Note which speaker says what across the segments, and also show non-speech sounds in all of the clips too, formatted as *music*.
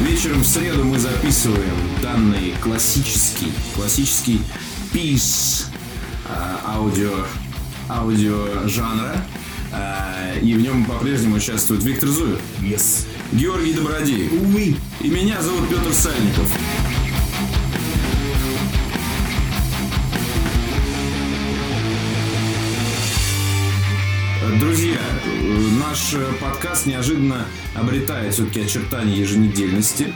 Speaker 1: Вечером в среду мы записываем данный классический, классический пис а, аудио, аудио жанра. А, и в нем по-прежнему участвует Виктор Зуев,
Speaker 2: Yes.
Speaker 1: Георгий Добродеев
Speaker 2: Уи.
Speaker 1: и меня зовут Петр Сальников. Друзья, наш э, подкаст неожиданно обретает все-таки очертания еженедельности.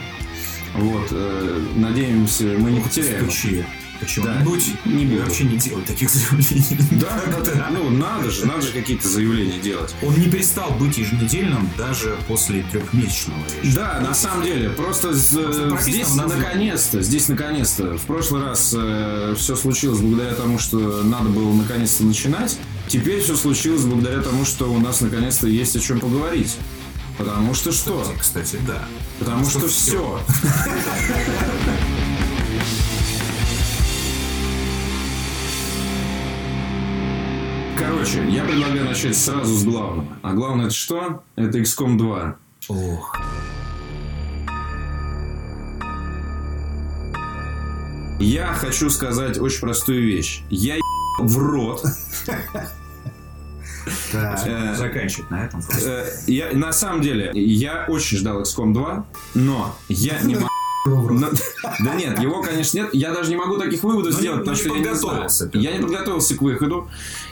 Speaker 1: Вот, э, надеемся, мы не потеряем.
Speaker 2: Стучи. Почему?
Speaker 1: Да,
Speaker 2: Будь
Speaker 1: не буду.
Speaker 2: вообще не делай таких заявлений.
Speaker 1: Да, да, да. Ну, надо же, надо же какие-то заявления делать.
Speaker 2: Он не перестал быть еженедельным даже после трехмесячного.
Speaker 1: Да, на самом деле, просто
Speaker 2: прописано
Speaker 1: здесь наконец-то, здесь наконец-то. В прошлый раз все случилось благодаря тому, что надо было наконец-то начинать. Теперь все случилось благодаря тому, что у нас наконец-то есть о чем поговорить. Потому что что?
Speaker 2: Кстати, да.
Speaker 1: Потому что
Speaker 2: что
Speaker 1: все. Короче, я предлагаю начать сразу с главного. А главное это что? Это XCOM 2.
Speaker 2: Ох.
Speaker 1: Я хочу сказать очень простую вещь. Я в рот. *laughs* Э,
Speaker 2: Заканчивать на этом
Speaker 1: э, Я, на самом деле, я очень ждал XCOM 2, но я не могу... Но- *laughs* да нет, его, конечно, нет. Я даже не могу таких выводов
Speaker 2: Ну,
Speaker 1: сделать,
Speaker 2: не-
Speaker 1: потому
Speaker 2: не
Speaker 1: что я не
Speaker 2: подготовился.
Speaker 1: Я не подготовился к выходу.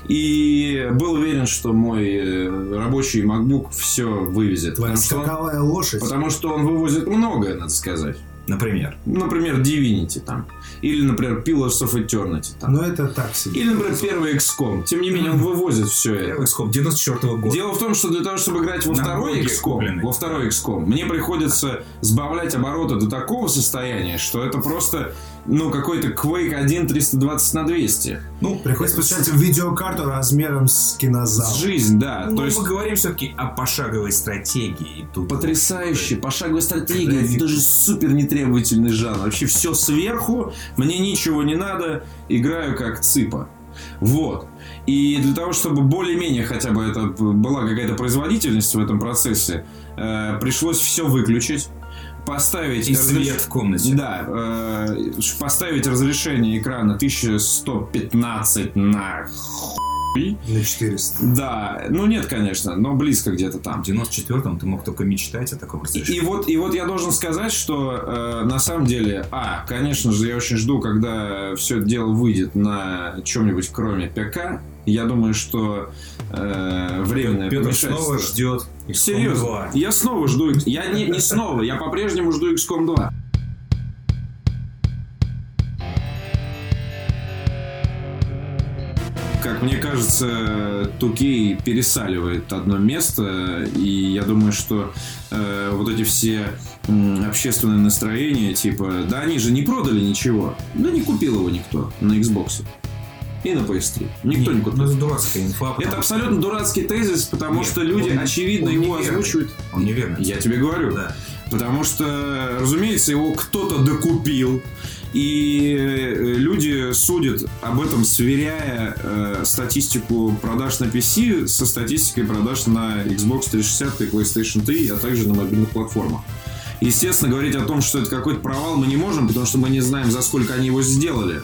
Speaker 1: И был уверен, что мой э, рабочий MacBook все вывезет.
Speaker 3: Твоя
Speaker 1: Потому что,
Speaker 3: лошадь.
Speaker 1: потому что он вывозит многое, надо сказать.
Speaker 2: Например.
Speaker 1: Например, Divinity там. Или, например, Pillars of Eternity там.
Speaker 3: Но это так себе.
Speaker 1: Или, например, первый XCOM. Тем не менее, он вывозит все это.
Speaker 2: XCOM 94 года.
Speaker 1: Дело в том, что для того, чтобы играть во
Speaker 2: На
Speaker 1: второй XCOM,
Speaker 2: купленный.
Speaker 1: во второй XCOM, мне приходится сбавлять обороты до такого состояния, что это просто, ну, какой-то Quake 1 320 на 200.
Speaker 2: Ну,
Speaker 3: Приходится включать видеокарту размером с кинозал.
Speaker 1: Жизнь, да.
Speaker 2: Ну,
Speaker 1: То есть
Speaker 2: мы говорим все-таки о пошаговой стратегии. Тут
Speaker 1: потрясающая, пошаговая стратегия,
Speaker 2: График.
Speaker 1: даже супер нетребовательный жанр. Вообще все сверху, мне ничего не надо, играю как цыпа. Вот. И для того, чтобы более-менее хотя бы это была какая-то производительность в этом процессе, э, пришлось все выключить, поставить
Speaker 2: И
Speaker 1: разреш-
Speaker 2: свет в комнате.
Speaker 1: Да, э, поставить разрешение экрана 1115 на хуй.
Speaker 3: На 400.
Speaker 1: Да, ну нет, конечно, но близко где-то там.
Speaker 2: В 94-м ты мог только мечтать о таком разрешении.
Speaker 1: и вот, и вот я должен сказать, что э, на самом деле, а, конечно же, я очень жду, когда все это дело выйдет на чем-нибудь кроме ПК. Я думаю, что э, временное
Speaker 2: Петр снова ждет XCOM
Speaker 1: Серьезно,
Speaker 2: 2.
Speaker 1: я снова жду... Я не, не снова, я по-прежнему жду XCOM 2. Как мне кажется, Тукей пересаливает одно место, и я думаю, что э, вот эти все м, общественные настроения, типа, да они же не продали ничего, да не купил его никто на Xbox и на PS3. Никто не купил.
Speaker 2: Ну, это дурацкая инфа. потому
Speaker 1: Это абсолютно дурацкий тезис, потому
Speaker 2: Нет,
Speaker 1: что люди,
Speaker 2: он-
Speaker 1: очевидно,
Speaker 2: он
Speaker 1: его
Speaker 2: неверный.
Speaker 1: озвучивают.
Speaker 2: Он неверно.
Speaker 1: Я тебе говорю.
Speaker 2: Да.
Speaker 1: Потому что, разумеется, его кто-то докупил. И э, люди судят об этом, сверяя э, статистику продаж на PC со статистикой продаж на Xbox 360 и PlayStation 3, а также на мобильных платформах. Естественно, говорить о том, что это какой-то провал, мы не можем, потому что мы не знаем, за сколько они его сделали.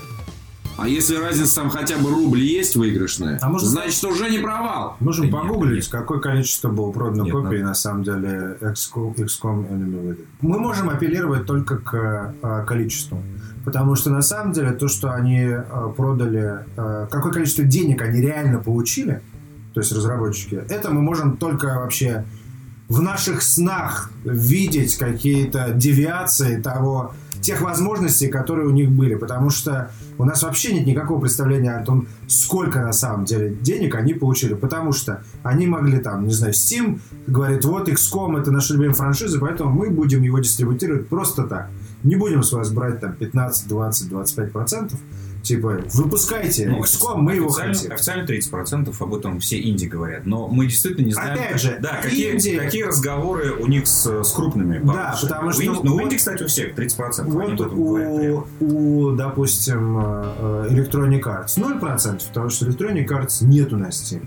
Speaker 1: А если разница там хотя бы рубль есть выигрышная,
Speaker 3: А может-
Speaker 1: значит уже не провал.
Speaker 3: Можем
Speaker 2: Да
Speaker 3: погуглить,
Speaker 2: нет.
Speaker 3: какое количество было продано
Speaker 2: Нет,
Speaker 3: копий
Speaker 2: надо.
Speaker 3: на самом деле XCOM, XCOM Enemy Within. Мы можем апеллировать только к э, количеству. Потому что на самом деле то, что они э, продали, э, какое количество денег они реально получили, то есть разработчики, это мы можем только вообще в наших снах видеть какие-то девиации того, тех возможностей, которые у них были. Потому что у нас вообще нет никакого представления о том, сколько на самом деле денег они получили. Потому что они могли там, не знаю, Steam говорит, вот XCOM это наша любимая франшиза, поэтому мы будем его дистрибутировать просто так. Не будем с вас брать там 15, 20, 25 процентов. Типа, выпускайте
Speaker 2: Ну,
Speaker 3: XCOM, мы его
Speaker 2: официально,
Speaker 3: хотим.
Speaker 2: официально 30% об этом все инди говорят. Но мы действительно не знаем.
Speaker 3: Опять же,
Speaker 2: да, какие,
Speaker 3: инди-
Speaker 2: какие разговоры у них с, с крупными
Speaker 3: Да, потому
Speaker 2: У
Speaker 3: что
Speaker 2: инди- ну, у инди, кстати, у всех 30%. они
Speaker 3: Вот
Speaker 2: этом говорят
Speaker 3: у, у, допустим, э, Electronic Arts 0%, потому что Electronic Arts нету на Steam.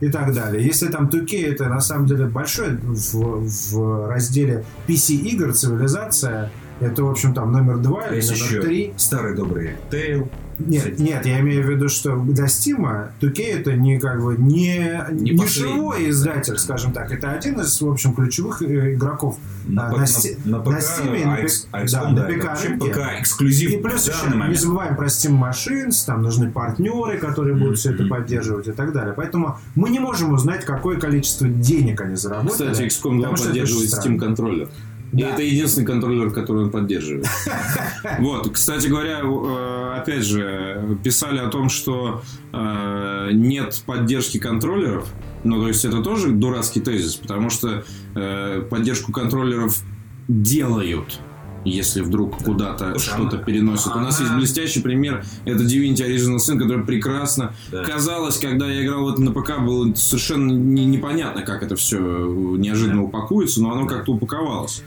Speaker 3: и так далее. Если там 2K это на самом деле большой в, в разделе PC-игр, цивилизация, это, в общем, там номер два или номер
Speaker 2: еще
Speaker 3: три.
Speaker 2: старый добрый Тейл.
Speaker 3: Нет, нет, я имею в виду, что для Steam 2K это не как бы не,
Speaker 2: Не
Speaker 3: не, живой издатель, скажем так. Это один из, в общем, ключевых э, игроков
Speaker 2: На,
Speaker 3: а, на
Speaker 2: на- на
Speaker 3: на Steam и на
Speaker 2: а а
Speaker 3: да, на ПК.
Speaker 2: ПК эксклюзив
Speaker 3: И плюс еще
Speaker 2: данный
Speaker 3: не
Speaker 2: момент.
Speaker 3: забываем про Steam Machines, там нужны партнеры, которые будут все это поддерживать и так далее. Поэтому мы не можем узнать, какое количество денег они заработали.
Speaker 1: Кстати, XCOM 2
Speaker 3: потому что это
Speaker 1: поддерживает Steam
Speaker 3: странно.
Speaker 1: И
Speaker 3: Да.
Speaker 1: это единственный контроллер, который он поддерживает. *laughs* Вот, кстати говоря, э, опять же, писали о том, что э, нет поддержки контроллеров. Ну, то есть это тоже дурацкий тезис, потому что э, поддержку контроллеров делают если вдруг куда-то
Speaker 2: Слушай,
Speaker 1: что-то переносят. У нас есть блестящий пример. Это Divinity Original Sin, который прекрасно
Speaker 2: Да.
Speaker 1: казалось, когда я играл в это на ПК, было совершенно не- непонятно, как это все неожиданно упакуется, но оно как-то упаковалось.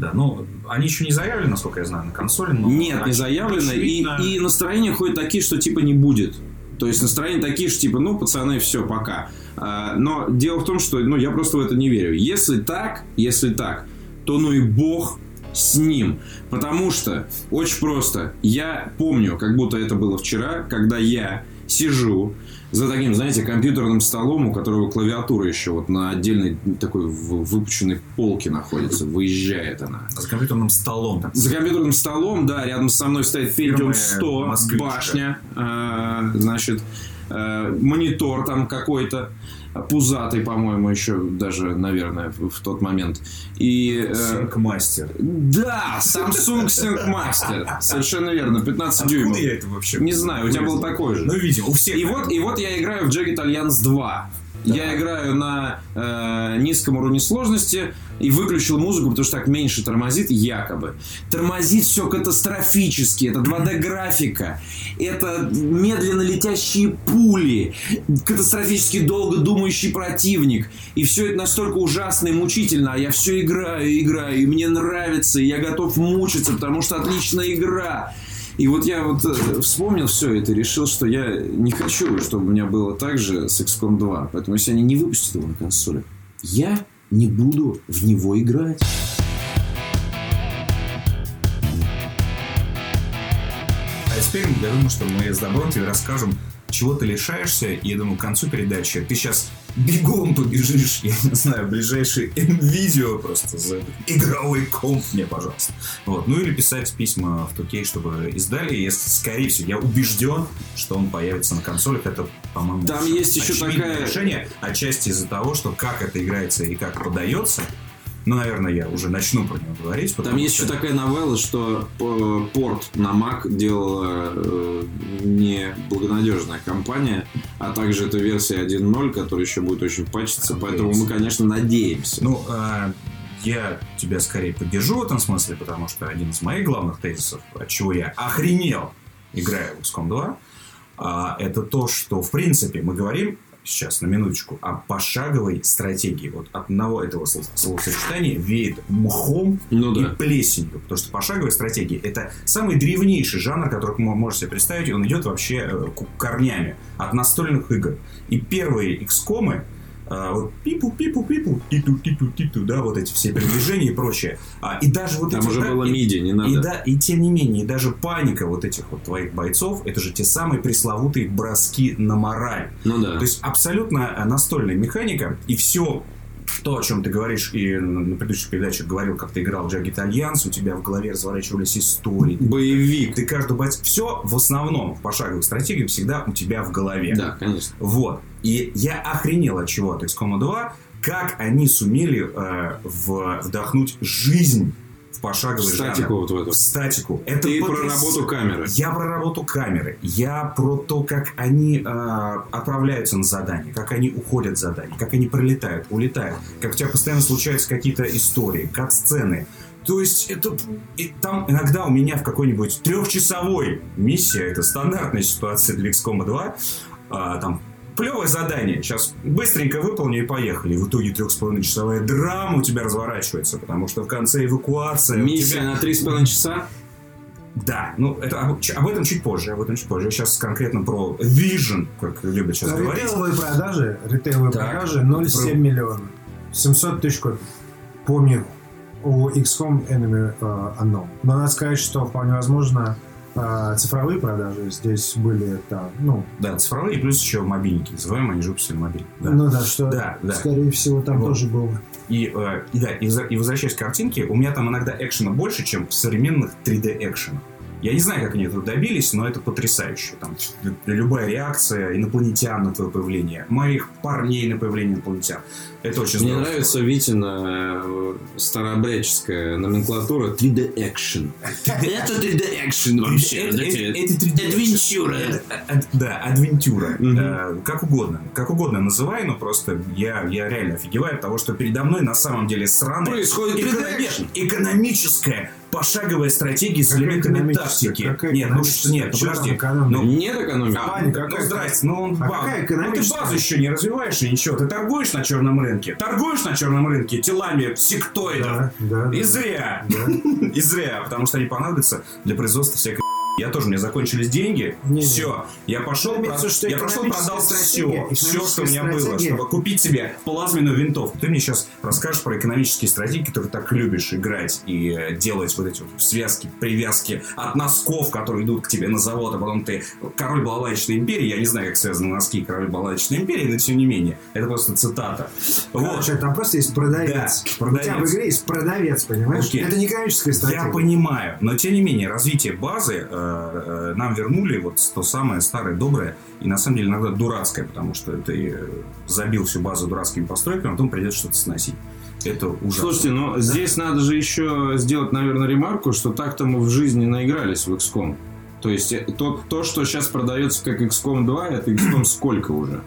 Speaker 2: Да, ну, они еще не заявлены, насколько я знаю, на консоли. Но
Speaker 1: Нет, не
Speaker 2: оч-
Speaker 1: заявлено. И,
Speaker 2: очевидно-
Speaker 1: и настроения ходят такие, что типа не будет. То есть настроения такие, что типа, ну, пацаны, все, пока. А, но дело в том, что ну, я просто в это не верю. Если так, если так, то ну и бог с ним. Потому что, очень просто, я помню, как будто это было вчера, когда я сижу за таким, знаете, компьютерным столом, у которого клавиатура еще вот на отдельной такой в- выпученной полке находится, выезжает она.
Speaker 2: За компьютерным столом. Так.
Speaker 1: За компьютерным столом, да, рядом со мной стоит Pentium 100,
Speaker 2: «Москвичка».
Speaker 1: башня, э, значит, э, монитор там какой-то, пузатый, по-моему, еще даже, наверное, в, в тот момент. И... э,
Speaker 2: Синк-мастер.
Speaker 1: да, Samsung Master, совершенно верно, 15 дюймов.
Speaker 2: Откуда я это вообще?
Speaker 1: Не знаю, у тебя был такой же.
Speaker 2: Ну, видимо, у всех.
Speaker 1: И вот, и вот я играю в Jagged Alliance 2. Я играю на э, низком уровне сложности и выключил музыку, потому что так меньше тормозит, якобы. Тормозит все катастрофически. Это 2D-графика. Это медленно летящие пули. Катастрофически долго думающий противник. И все это настолько ужасно и мучительно. А я все играю играю. И мне нравится. И я готов мучиться, потому что отличная игра. И вот я вот э, вспомнил все это решил, что я не хочу, чтобы у меня было так же с XCOM 2. Поэтому если они не выпустят его на консоли, я не буду в него играть.
Speaker 2: А теперь я думаю, что мы с добром тебе расскажем, чего ты лишаешься. И я думаю, к концу передачи ты сейчас бегом побежишь, *laughs* я не знаю, ближайший *laughs* видео просто за игровой комп мне, пожалуйста. Вот. Ну или писать письма в Тукей, чтобы издали. Если, скорее всего, я убежден, что он появится на консолях. Это, по-моему,
Speaker 1: Там есть еще такая-
Speaker 2: решение. Отчасти из-за того, что как это играется и как подается. Ну, наверное, я уже начну про него говорить.
Speaker 1: Там есть
Speaker 2: что-
Speaker 1: еще такая новелла, что э, порт на Mac делала э, не благонадежная компания, а также это версия 1.0, которая еще будет очень пачиться, поэтому мы, конечно, надеемся.
Speaker 2: Ну, а, я тебя скорее поддержу в этом смысле, потому что один из моих главных тезисов, от чего я охренел, играя в XCOM 2, а, это то, что, в принципе, мы говорим сейчас, на минуточку, о пошаговой стратегии. Вот от одного этого слов- словосочетания веет мхом
Speaker 1: Ну
Speaker 2: и
Speaker 1: да.
Speaker 2: плесенью. Потому что пошаговая стратегия – это самый древнейший жанр, который вы можете себе представить. Он идет вообще э, корнями от настольных игр. И первые XCOM а, вот пипу, пипу, пипу, титу, титу, титу, да, вот эти все передвижения и прочее. А, и даже вот
Speaker 1: Там
Speaker 2: эти,
Speaker 1: уже
Speaker 2: да,
Speaker 1: было
Speaker 2: и-
Speaker 1: миди, не
Speaker 2: и,
Speaker 1: надо.
Speaker 2: да, и тем не менее, и даже паника вот этих вот твоих бойцов, это же те самые пресловутые броски на мораль.
Speaker 1: Ну да.
Speaker 2: То есть абсолютно э, настольная механика, и все то, о чем ты говоришь, и на предыдущих передачах говорил, как ты играл Jagged Alliance, у тебя в голове разворачивались истории.
Speaker 1: Боевик.
Speaker 2: ты каждую бойц... Все в основном в пошаговых стратегиях всегда у тебя в голове.
Speaker 1: Да, конечно.
Speaker 2: Вот. И я охренел от чего от XCOM 2, как они сумели э, в- вдохнуть жизнь в пошаговый
Speaker 1: Статику
Speaker 2: жанр.
Speaker 1: вот в эту.
Speaker 2: В статику. Это
Speaker 1: Ты про
Speaker 2: потряс-
Speaker 1: работу камеры.
Speaker 2: Я про работу камеры. Я про то, как они э, отправляются на задание, как они уходят с задания, как они прилетают, улетают, как у тебя постоянно случаются какие-то истории, кат-сцены. То есть это и там иногда у меня в какой-нибудь трехчасовой миссии, это стандартная ситуация для XCOM 2, а, там клевое задание, сейчас быстренько выполню и поехали. И в итоге трехчасовая драма у тебя разворачивается, потому что в конце эвакуация.
Speaker 1: Миссия
Speaker 2: тебя-
Speaker 1: на 3,5 часа?
Speaker 2: Да, ну это об, об этом чуть позже, об этом чуть позже. Сейчас конкретно про Vision, как любят сейчас говорить.
Speaker 3: Ритейловые продажи, ритейловые
Speaker 2: Так.
Speaker 3: продажи 0,7
Speaker 2: Про-
Speaker 3: миллиона. 700 тысяч копий. Помню, у XCOM Enemy э, Unknown. Но надо сказать, что вполне возможно э, цифровые продажи здесь были там, ну,
Speaker 2: Да, цифровые, и плюс еще мобильники. Называем они же выпустили мобиль. Да.
Speaker 3: ну да, что
Speaker 2: Да, да.
Speaker 3: скорее всего там
Speaker 2: Вот.
Speaker 3: тоже было.
Speaker 2: И, э, и да, и, и возвращаясь к картинке, у меня там иногда экшена больше, чем в современных 3D экшенах. Я не знаю, как они этого добились, но это потрясающе. Там любая реакция инопланетян на твое появление, моих парней на появление инопланетян. Это очень
Speaker 1: Мне
Speaker 2: здорово.
Speaker 1: нравится Витина э, старообрядческая номенклатура 3D Action. Это 3D Action вообще.
Speaker 2: Это-
Speaker 1: вот эти-
Speaker 2: это- это 3D
Speaker 1: Адвенчура.
Speaker 2: Э, э, Да, адвентюра. Э, Как угодно. Как угодно называй, но просто я, я реально офигеваю от того, что передо мной на самом деле сраная
Speaker 1: Происходит 3D
Speaker 2: экономи-
Speaker 1: action.
Speaker 2: экономическая пошаговая стратегия с элементами
Speaker 3: экономическая?
Speaker 2: тактики.
Speaker 3: Какая
Speaker 2: Нет, ну
Speaker 3: экономическая?
Speaker 2: что, нет, ну
Speaker 3: там
Speaker 2: подожди.
Speaker 3: экономика?
Speaker 2: Ну,
Speaker 1: Нет экономики.
Speaker 2: а, ну, здрасте, ну, он
Speaker 3: А какая
Speaker 2: ну ты
Speaker 3: экономическая?
Speaker 2: базу еще не развиваешь и ничего. Ты торгуешь на черном рынке. Торгуешь на черном рынке телами сектоидов.
Speaker 3: Да, да, да.
Speaker 2: И зря.
Speaker 3: Да. *laughs*
Speaker 2: И зря, потому что они понадобятся для производства всякой я тоже, у меня закончились деньги,
Speaker 3: Не-не.
Speaker 2: все, я пошел,
Speaker 3: что
Speaker 2: я пошел,
Speaker 3: экономическая
Speaker 2: продал все, все, что у меня было, чтобы купить себе плазменную винтовку. Ты мне сейчас расскажешь про экономические стратегии, которые так любишь играть и э, делать вот эти вот связки, привязки от носков, которые идут к тебе на завод, а потом ты король балалайчной империи, я не знаю, как связаны носки король балалайчной империи, но тем не менее, это просто цитата. Вот.
Speaker 3: Короче, там просто есть продавец.
Speaker 2: Да, продавец.
Speaker 3: У тебя в игре есть продавец, понимаешь?
Speaker 2: Окей.
Speaker 3: Это не экономическая стратегия.
Speaker 2: Я понимаю, но тем не менее развитие базы э, нам вернули вот то самое старое доброе и на самом деле иногда дурацкое, потому что ты забил всю базу дурацкими постройками, а потом придется что-то сносить. Это ужасно.
Speaker 1: Слушайте, ну здесь надо же еще сделать, наверное, ремарку, что так-то мы в жизни наигрались в XCOM. То есть э, то, то что сейчас продается как XCOM 2, это XCOM сколько уже?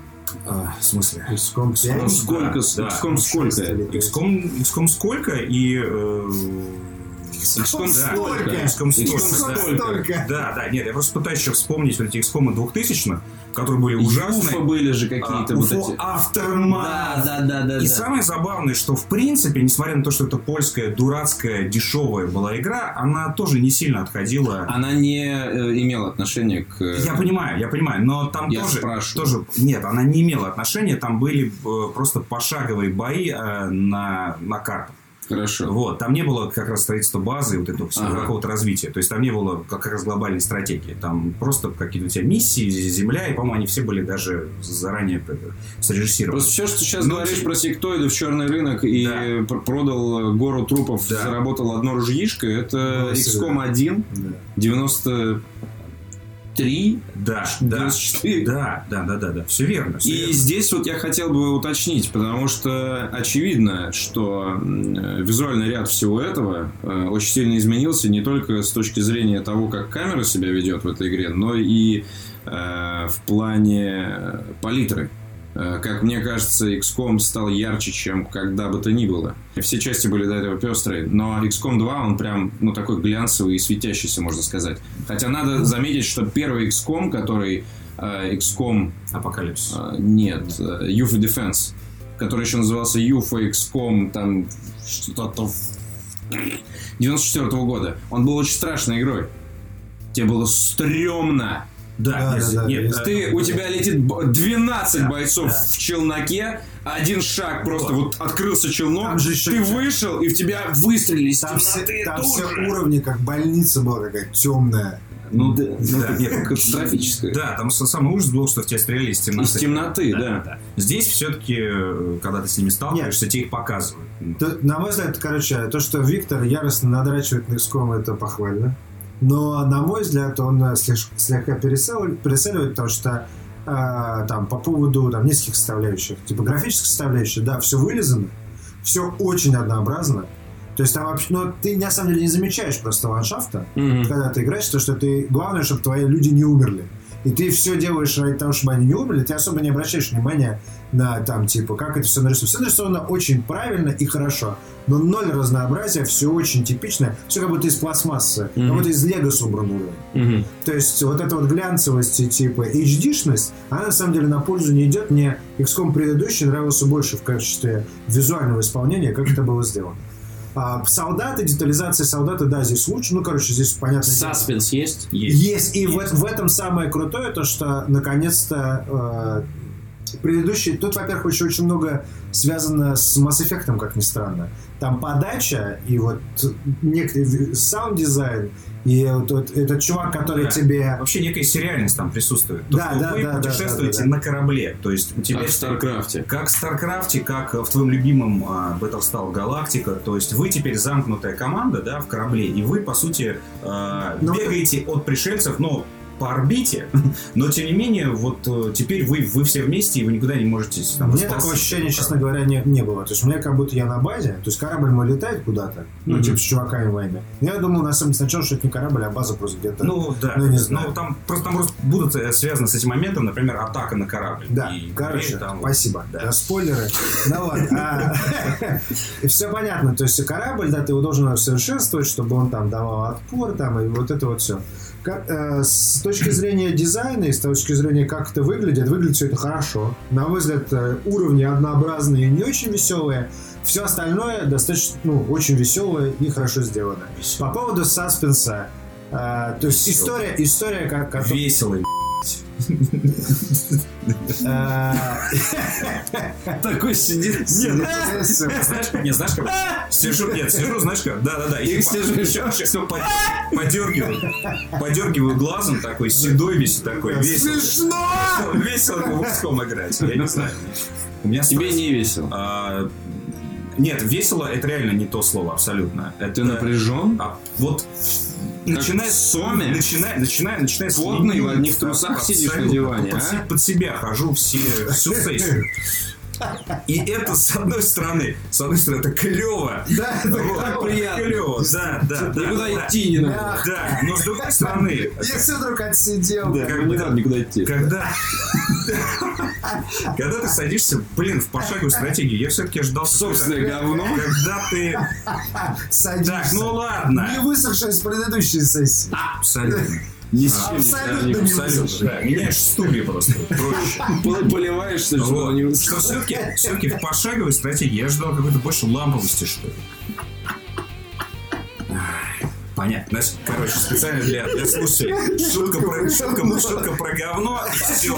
Speaker 2: А, в смысле?
Speaker 3: XCOM 5.
Speaker 1: Ну, сколько,
Speaker 2: да.
Speaker 1: XCOM сколько?
Speaker 3: XCOM
Speaker 2: XCOM, XCOM сколько и... э,
Speaker 1: XCOM
Speaker 2: да,
Speaker 3: столько.
Speaker 2: да, XCOM столько, да.
Speaker 3: столько.
Speaker 2: Да, да, нет, я просто пытаюсь еще вспомнить вот эти XCOM 2000-х, которые были
Speaker 1: Уфа
Speaker 2: ужасные.
Speaker 1: были же
Speaker 2: А,
Speaker 1: какие-то вот
Speaker 2: Уфо
Speaker 1: эти.
Speaker 2: Aftermath.
Speaker 1: Да, да, да, да.
Speaker 2: И
Speaker 1: да.
Speaker 2: самое забавное, что в принципе, несмотря на то, что это польская, дурацкая, дешевая была игра, она тоже не сильно отходила.
Speaker 1: Она не э, имела отношения к... э,
Speaker 2: Я понимаю, я понимаю, но там
Speaker 1: Я
Speaker 2: тоже,
Speaker 1: спрашиваю.
Speaker 2: тоже... Нет, она не имела отношения, там были э, просто пошаговые бои э, на, на картах.
Speaker 1: Хорошо.
Speaker 2: Вот, там не было как раз строительства базы, вот этого
Speaker 1: ага.
Speaker 2: какого-то развития. То есть там не было как раз глобальной стратегии. Там просто какие-то у тебя миссии, земля, и, по-моему, они все были даже заранее срежиссированы.
Speaker 1: Просто все, что сейчас
Speaker 2: Но...
Speaker 1: говоришь про сектоидов, черный рынок и
Speaker 2: да.
Speaker 1: продал гору трупов,
Speaker 2: да.
Speaker 1: заработал одно ружьишко, это
Speaker 3: ну,
Speaker 1: XCOM 1,
Speaker 3: да.
Speaker 1: 90
Speaker 2: три да,
Speaker 1: да
Speaker 2: Да, да, да, да, да, все верно. Все
Speaker 1: и
Speaker 2: верно.
Speaker 1: здесь вот я хотел бы уточнить, потому что очевидно, что визуальный ряд всего этого э, очень сильно изменился не только с точки зрения того, как камера себя ведет в этой игре, но и э, в плане э, палитры. Э, Как мне кажется, XCOM стал ярче, чем когда бы то ни было. Все части были до этого пестрые, но XCOM 2, он прям, ну, такой глянцевый и светящийся, можно сказать. Хотя надо заметить, что первый XCOM, который э, XCOM
Speaker 2: Апокалипсис.
Speaker 1: а, Нет, э, UFO Defense, который еще назывался UFO XCOM, там что-то 94 года. Он был очень страшной игрой. Тебе было стрёмно.
Speaker 2: Да,
Speaker 3: Да,
Speaker 2: нет,
Speaker 3: да, да,
Speaker 2: нет, э,
Speaker 1: Ты, у тебя летит б- 12
Speaker 2: Да,
Speaker 1: бойцов
Speaker 2: да.
Speaker 1: в челноке, один шаг просто вот открылся челнок,
Speaker 3: Там же еще
Speaker 1: ты вышел, и в тебя выстрелили из
Speaker 3: Там, все, там все уровни, как больница была какая темная.
Speaker 2: Ну,
Speaker 1: Да,
Speaker 2: да,
Speaker 1: ну,
Speaker 2: нет,
Speaker 1: катастрофическое.
Speaker 2: Да, там самый ужас был, что в тебя стреляли из темноты.
Speaker 1: Из темноты, да.
Speaker 2: Здесь все-таки, когда ты с ними сталкиваешься, тебе их показывают.
Speaker 3: То- на мой взгляд, короче, то, что Виктор яростно надрачивает на XCOM, это похвально. Но, на мой взгляд, он э, слегка пересел- пересаливает, потому что э, там по поводу там, нескольких составляющих. Типа графическая составляющая, да, все вылезано, все очень однообразно. То есть там вообще, ну, ты на самом деле не замечаешь просто ландшафта,
Speaker 1: Мгм.
Speaker 3: когда ты играешь, то, что ты, главное, чтобы твои люди не умерли. И ты все делаешь ради того, чтобы они не умерли, ты особо не обращаешь внимания на там, типа, как это все нарисовано. Все нарисовано очень правильно и хорошо, но ноль разнообразия, все очень типично, все как будто из пластмассы, как
Speaker 1: Мгм.
Speaker 3: будто из лего собран уровень.
Speaker 1: Мгм.
Speaker 3: То есть вот эта вот глянцевость и типа HD-шность, она на самом деле на пользу не идет. Мне XCOM предыдущий нравился больше в качестве визуального исполнения, как это было сделано. А, солдаты, детализация солдата, да, здесь лучше. Ну, короче, здесь понятно.
Speaker 4: Саспенс есть?
Speaker 3: Есть. И В, в этом самое крутое, то, что наконец-то э, предыдущий... Тут, во-первых, еще очень много связано с Mass Effect, как ни странно. Там подача и вот некий саунд-дизайн, и вот, вот этот чувак, который
Speaker 2: Да.
Speaker 3: тебе...
Speaker 2: Вообще некая сериальность там присутствует. То,
Speaker 3: Да,
Speaker 2: что
Speaker 3: да,
Speaker 2: вы
Speaker 3: да,
Speaker 2: путешествуете
Speaker 3: да, да, да.
Speaker 2: на корабле. То есть у тебя
Speaker 4: Как в Старкрафте.
Speaker 2: Как в Старкрафте, как в твоем любимом а, Battlestar Galactica. То есть вы теперь замкнутая команда, да, в корабле, и вы, по сути, а,
Speaker 3: Ну,
Speaker 2: бегаете от пришельцев, но по орбите, *laughs* но тем не менее, вот э, теперь вы, вы все вместе, и вы никуда не можете там,
Speaker 3: Мне
Speaker 2: спасти
Speaker 3: такого ощущения, честно говоря, не, не было. То есть, мне как будто я на базе, то есть корабль мой летает куда-то, ну,
Speaker 4: Мгм.
Speaker 3: типа с чуваками моими. Я думал, на самом деле, сначала, что это не корабль, а база просто где-то.
Speaker 2: Ну да,
Speaker 3: Ну, не знаю.
Speaker 2: Ну, там просто, там просто будут э, связаны с этим моментом, например, атака на корабль.
Speaker 3: Да,
Speaker 2: И
Speaker 3: короче,
Speaker 2: теперь там-
Speaker 3: спасибо.
Speaker 2: Да.
Speaker 3: За спойлеры. Ну вот. *laughs* Все понятно. То есть корабль, да, ты его должен усовершенствовать, чтобы он там давал отпор, там, и вот это вот все. С точки зрения дизайна и с точки зрения, как это выглядит, выглядит все это хорошо. На мой взгляд, э, уровни однообразные и не очень веселые. Все остальное достаточно, ну, очень веселое и хорошо сделано. По поводу саспенса, э, то есть история, история, как, как-
Speaker 2: Весело.
Speaker 3: Э, *laughs*
Speaker 4: Такой сидит.
Speaker 2: Знаешь, не знаешь, как сижу, нет, сижу, знаешь, как, да, да, да,
Speaker 4: И сижу,
Speaker 2: еще, еще подергиваю, подергиваю глазом такой, седой весь такой,
Speaker 3: Смешно!
Speaker 2: весело по играть, я не знаю. У меня
Speaker 4: Тебе не весело.
Speaker 2: А, Нет, весело это реально не то слово, абсолютно. Это
Speaker 4: Ты напряжен?
Speaker 2: а, вот начиная
Speaker 4: в
Speaker 2: с
Speaker 4: Соме?
Speaker 2: начиная, начиная, начиная с
Speaker 4: Потный, в одних трусах сидишь на диване,
Speaker 2: под,
Speaker 4: а?
Speaker 2: под себя хожу все, всю *laughs* сессию. И это, с одной стороны, с одной стороны, это клево.
Speaker 3: Да, это
Speaker 2: Вот,
Speaker 3: клево.
Speaker 4: приятно.
Speaker 2: Клево, да, да, да.
Speaker 4: Никуда
Speaker 2: да.
Speaker 4: идти не надо.
Speaker 3: Да.
Speaker 2: Да, но с другой стороны, *laughs*
Speaker 3: Если вдруг отсидел.
Speaker 4: Да,
Speaker 2: как
Speaker 4: не надо никуда идти.
Speaker 2: когда, *laughs* когда ты садишься, блин, в пошаговую стратегию, я все-таки ждал
Speaker 4: Собственное говно.
Speaker 2: когда ты... *laughs*
Speaker 3: Садишься.
Speaker 2: Так, ну ладно.
Speaker 3: Не высохший с предыдущей сессии.
Speaker 2: Абсолютно.
Speaker 4: Ни с чем не
Speaker 3: Абсолютно.
Speaker 2: Меняешь стулья просто. Проще.
Speaker 4: Пол- Поливаешься,
Speaker 2: Что все-таки в пошаговой стратегии я ждал какой-то больше ламповости, что ли. Ай, Понятно. Знаешь, короче, специально для, для слушателей. Шутка про, шутка, шутка про говно. И все.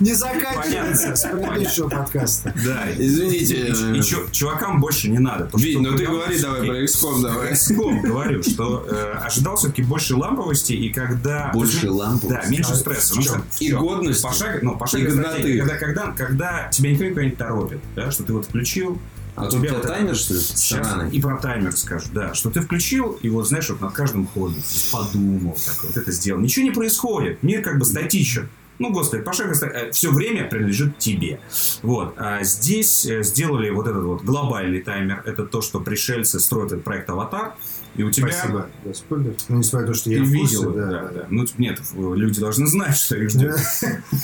Speaker 3: Не заканчивается с предыдущего подкаста.
Speaker 2: Да.
Speaker 4: Извините.
Speaker 2: И чу- чувакам больше не надо.
Speaker 4: Вить, ну ты говори давай про XCOM давай.
Speaker 2: XCOM говорю, что э, ожидал все-таки больше ламповости и когда...
Speaker 4: Больше ламповости?
Speaker 2: Да, меньше стресса. Ну,
Speaker 4: И
Speaker 2: всё.
Speaker 4: годности.
Speaker 2: Пошаг, ну, стратегия, когда, когда, когда тебя никто никуда не торопит, да, что ты вот включил,
Speaker 4: А
Speaker 2: у
Speaker 4: тут у
Speaker 2: тебя вот
Speaker 4: таймер, что ли,
Speaker 2: Сейчас и про таймер скажу, да, что ты включил, и вот, знаешь, вот над каждым ходом подумал, так, вот это сделал. Ничего не происходит, мир как бы статичен. Ну, господи, пошаговая все время принадлежит тебе. Вот. А здесь э, сделали вот этот вот глобальный таймер. Это то, что пришельцы строят этот проект «Аватар». И у тебя...
Speaker 3: Спасибо за спойлер. Ну, несмотря на то, что я в курсе,
Speaker 2: видел, да, да, Ну, нет, люди должны знать, что их ждет.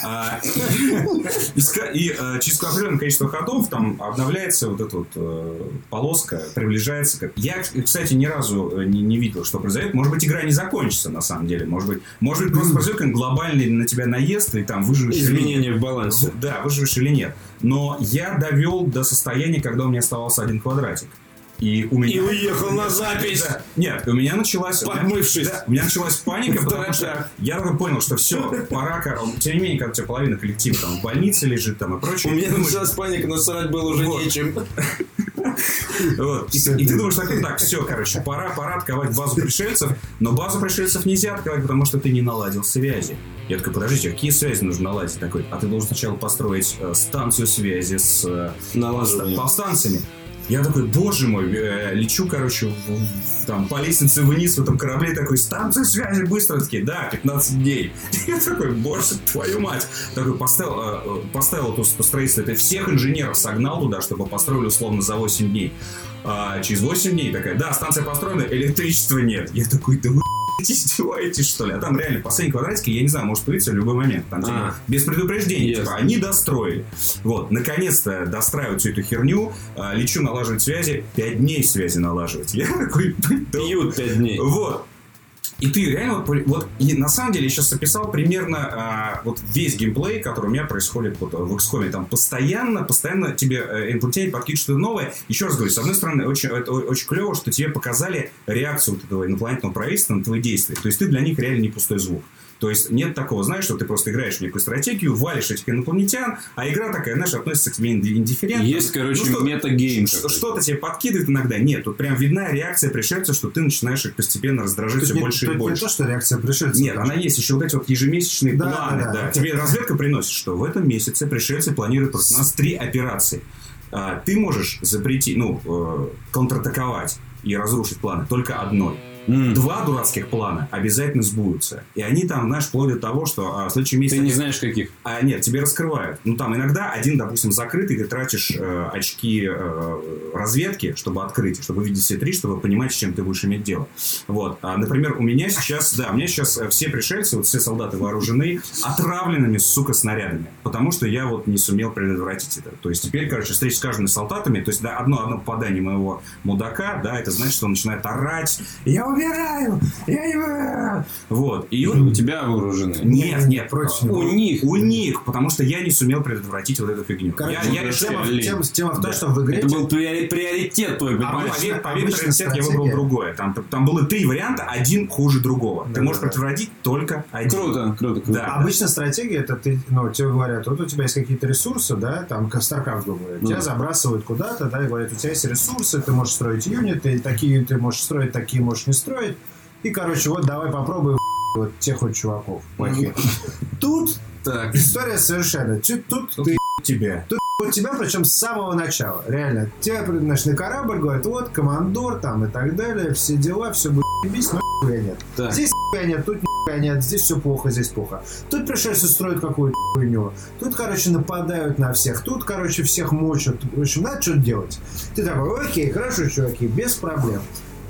Speaker 2: А, и э, через определенное количество ходов там обновляется вот эта вот э, полоска, приближается. Я, кстати, ни разу э, не, видел, что произойдет. Может быть, игра не закончится на самом деле. Может быть, может быть просто произойдет глобальный на тебя наезд, и там выживешь или нет.
Speaker 4: Изменения в балансе.
Speaker 2: Да, выживешь или нет. Но я довел до состояния, когда у меня оставался один квадратик. И у меня...
Speaker 4: И уехал на запись.
Speaker 2: Да. Нет, у меня началась...
Speaker 4: Подмывшись.
Speaker 2: Да, у меня началась паника, потому что я такой понял, что все, пора... кор- Тем не менее, когда у тебя половина коллектива там в больнице лежит там и
Speaker 4: У
Speaker 2: прочее.
Speaker 4: меня
Speaker 2: ты думаешь,
Speaker 4: началась паника, но срать было уже нечем. *laughs*
Speaker 2: вот, и, ты думаешь, так, так, все, короче, пора, пора отковать базу пришельцев, но базу пришельцев нельзя отковать, потому что ты не наладил связи. Я такой, подождите, а какие связи нужно наладить? Такой, а ты должен сначала построить э, станцию связи с э,
Speaker 4: Налаживание.
Speaker 2: повстанцами. Я такой, боже мой, э, лечу, короче, в- в- там, по лестнице вниз в этом корабле, такой, станция связи быстро, такие, да, 15 дней. *laughs* Я такой, боже, твою мать. Такой, поставил, э, э, поставил эту строительство, это всех инженеров согнал туда, чтобы построили условно за 8 дней. А через 8 дней такая, да, станция построена, электричества нет. Я такой, да вы издеваетесь, что ли? А там реально последний квадратик, я не знаю, может появиться в любой момент. Там, типа,
Speaker 4: А.
Speaker 2: без предупреждения. Типа, они достроили. Вот, наконец-то достраивают всю эту херню, а, лечу налаживать связи, 5 дней связи налаживать. *laughs* Я такой,
Speaker 4: Пьют пять дней.
Speaker 2: вот. И ты реально вот, и на самом деле я сейчас описал примерно а, вот весь геймплей, который у меня происходит вот в XCOM. Там постоянно, постоянно тебе э, инопланетяне подкидывают что-то новое. Еще раз говорю, с одной стороны, очень, это очень клево, что тебе показали реакцию вот этого инопланетного правительства на твои действия. То есть ты для них реально не пустой звук. То есть нет такого, знаешь, что ты просто играешь в некую стратегию, валишь этих инопланетян, а игра такая, знаешь, относится к тебе инди- индифферентно.
Speaker 1: Есть, короче,
Speaker 2: Ну,
Speaker 1: метагейм.
Speaker 2: Что-то тебе подкидывает иногда. Нет, тут прям видна реакция пришельцев, что ты начинаешь их постепенно раздражать все
Speaker 3: не,
Speaker 2: больше и
Speaker 3: не
Speaker 2: больше.
Speaker 3: то, что реакция пришельцев.
Speaker 2: Нет, она есть. Еще вот эти вот ежемесячные
Speaker 3: Да,
Speaker 2: планы.
Speaker 3: да,
Speaker 2: Да,
Speaker 3: да.
Speaker 2: Тебе разведка приносит, что в этом месяце пришельцы планируют против нас три операции. А, Ты можешь запретить, ну, э, контратаковать и разрушить планы только одной.
Speaker 1: М.
Speaker 2: Два дурацких плана обязательно сбудутся. И они там, знаешь, вплоть до того, что а, в следующем месяце...
Speaker 1: Ты не знаешь, каких.
Speaker 2: А, нет, тебе раскрывают. Ну, там иногда один, допустим, закрытый, ты тратишь э, очки э, разведки, чтобы открыть, чтобы видеть все три, чтобы понимать, с чем ты будешь иметь дело. Вот. А, например, у меня сейчас, да, у меня сейчас э, все пришельцы, вот все солдаты вооружены отравленными, сука, снарядами. Потому что я вот не сумел предотвратить это. То есть теперь, короче, встреча с каждыми солдатами, то есть да, одно, одно попадание моего мудака, да, это значит, что он начинает орать. Я умираю! Я не умираю!» Вот. И
Speaker 1: У тебя вооружены.
Speaker 2: нет, нет,
Speaker 3: против него.
Speaker 1: У них.
Speaker 2: У них, потому что я не сумел предотвратить вот эту фигню.
Speaker 3: Короче,
Speaker 2: я, я решил...
Speaker 3: тема, тема- тема в том,
Speaker 2: Да.
Speaker 3: что в игре...
Speaker 1: Это был приори- приоритет твой,
Speaker 2: А поверь, поверь, приоритет я выбрал другое. Там, там было три варианта, один хуже другого. Ты можешь
Speaker 3: да,
Speaker 2: предотвратить только один.
Speaker 1: Круто, круто, круто.
Speaker 2: Да.
Speaker 3: Обычно стратегия, это ты, ну, тебе говорят, вот у тебя есть какие-то ресурсы, да, там, как StarCraft, грубо говоря, тебя забрасывают куда-то, да, и говорят, у тебя есть ресурсы, ты можешь строить юниты, такие юниты можешь строить, такие можешь не строить, и, короче, вот давай попробуем *laughs* вот тех вот чуваков плохих. Тут
Speaker 1: Так.
Speaker 3: история совершенно, тут ты *laughs*
Speaker 2: Тебе.
Speaker 3: вот *laughs* тебя, причем с самого начала, реально. Тебя, знаешь, на корабль говорят, вот, командор там и так далее, все дела, все будет ебись, но нихуя нет.
Speaker 1: Так.
Speaker 3: Здесь нихуя нет, тут нихуя нет, здесь все плохо, здесь плохо. Тут пришельцы строят какую-то хуйню. Тут, короче, нападают на всех. Тут, короче, всех мочат. В общем, надо что-то делать. Ты такой, окей, хорошо, чуваки, без проблем.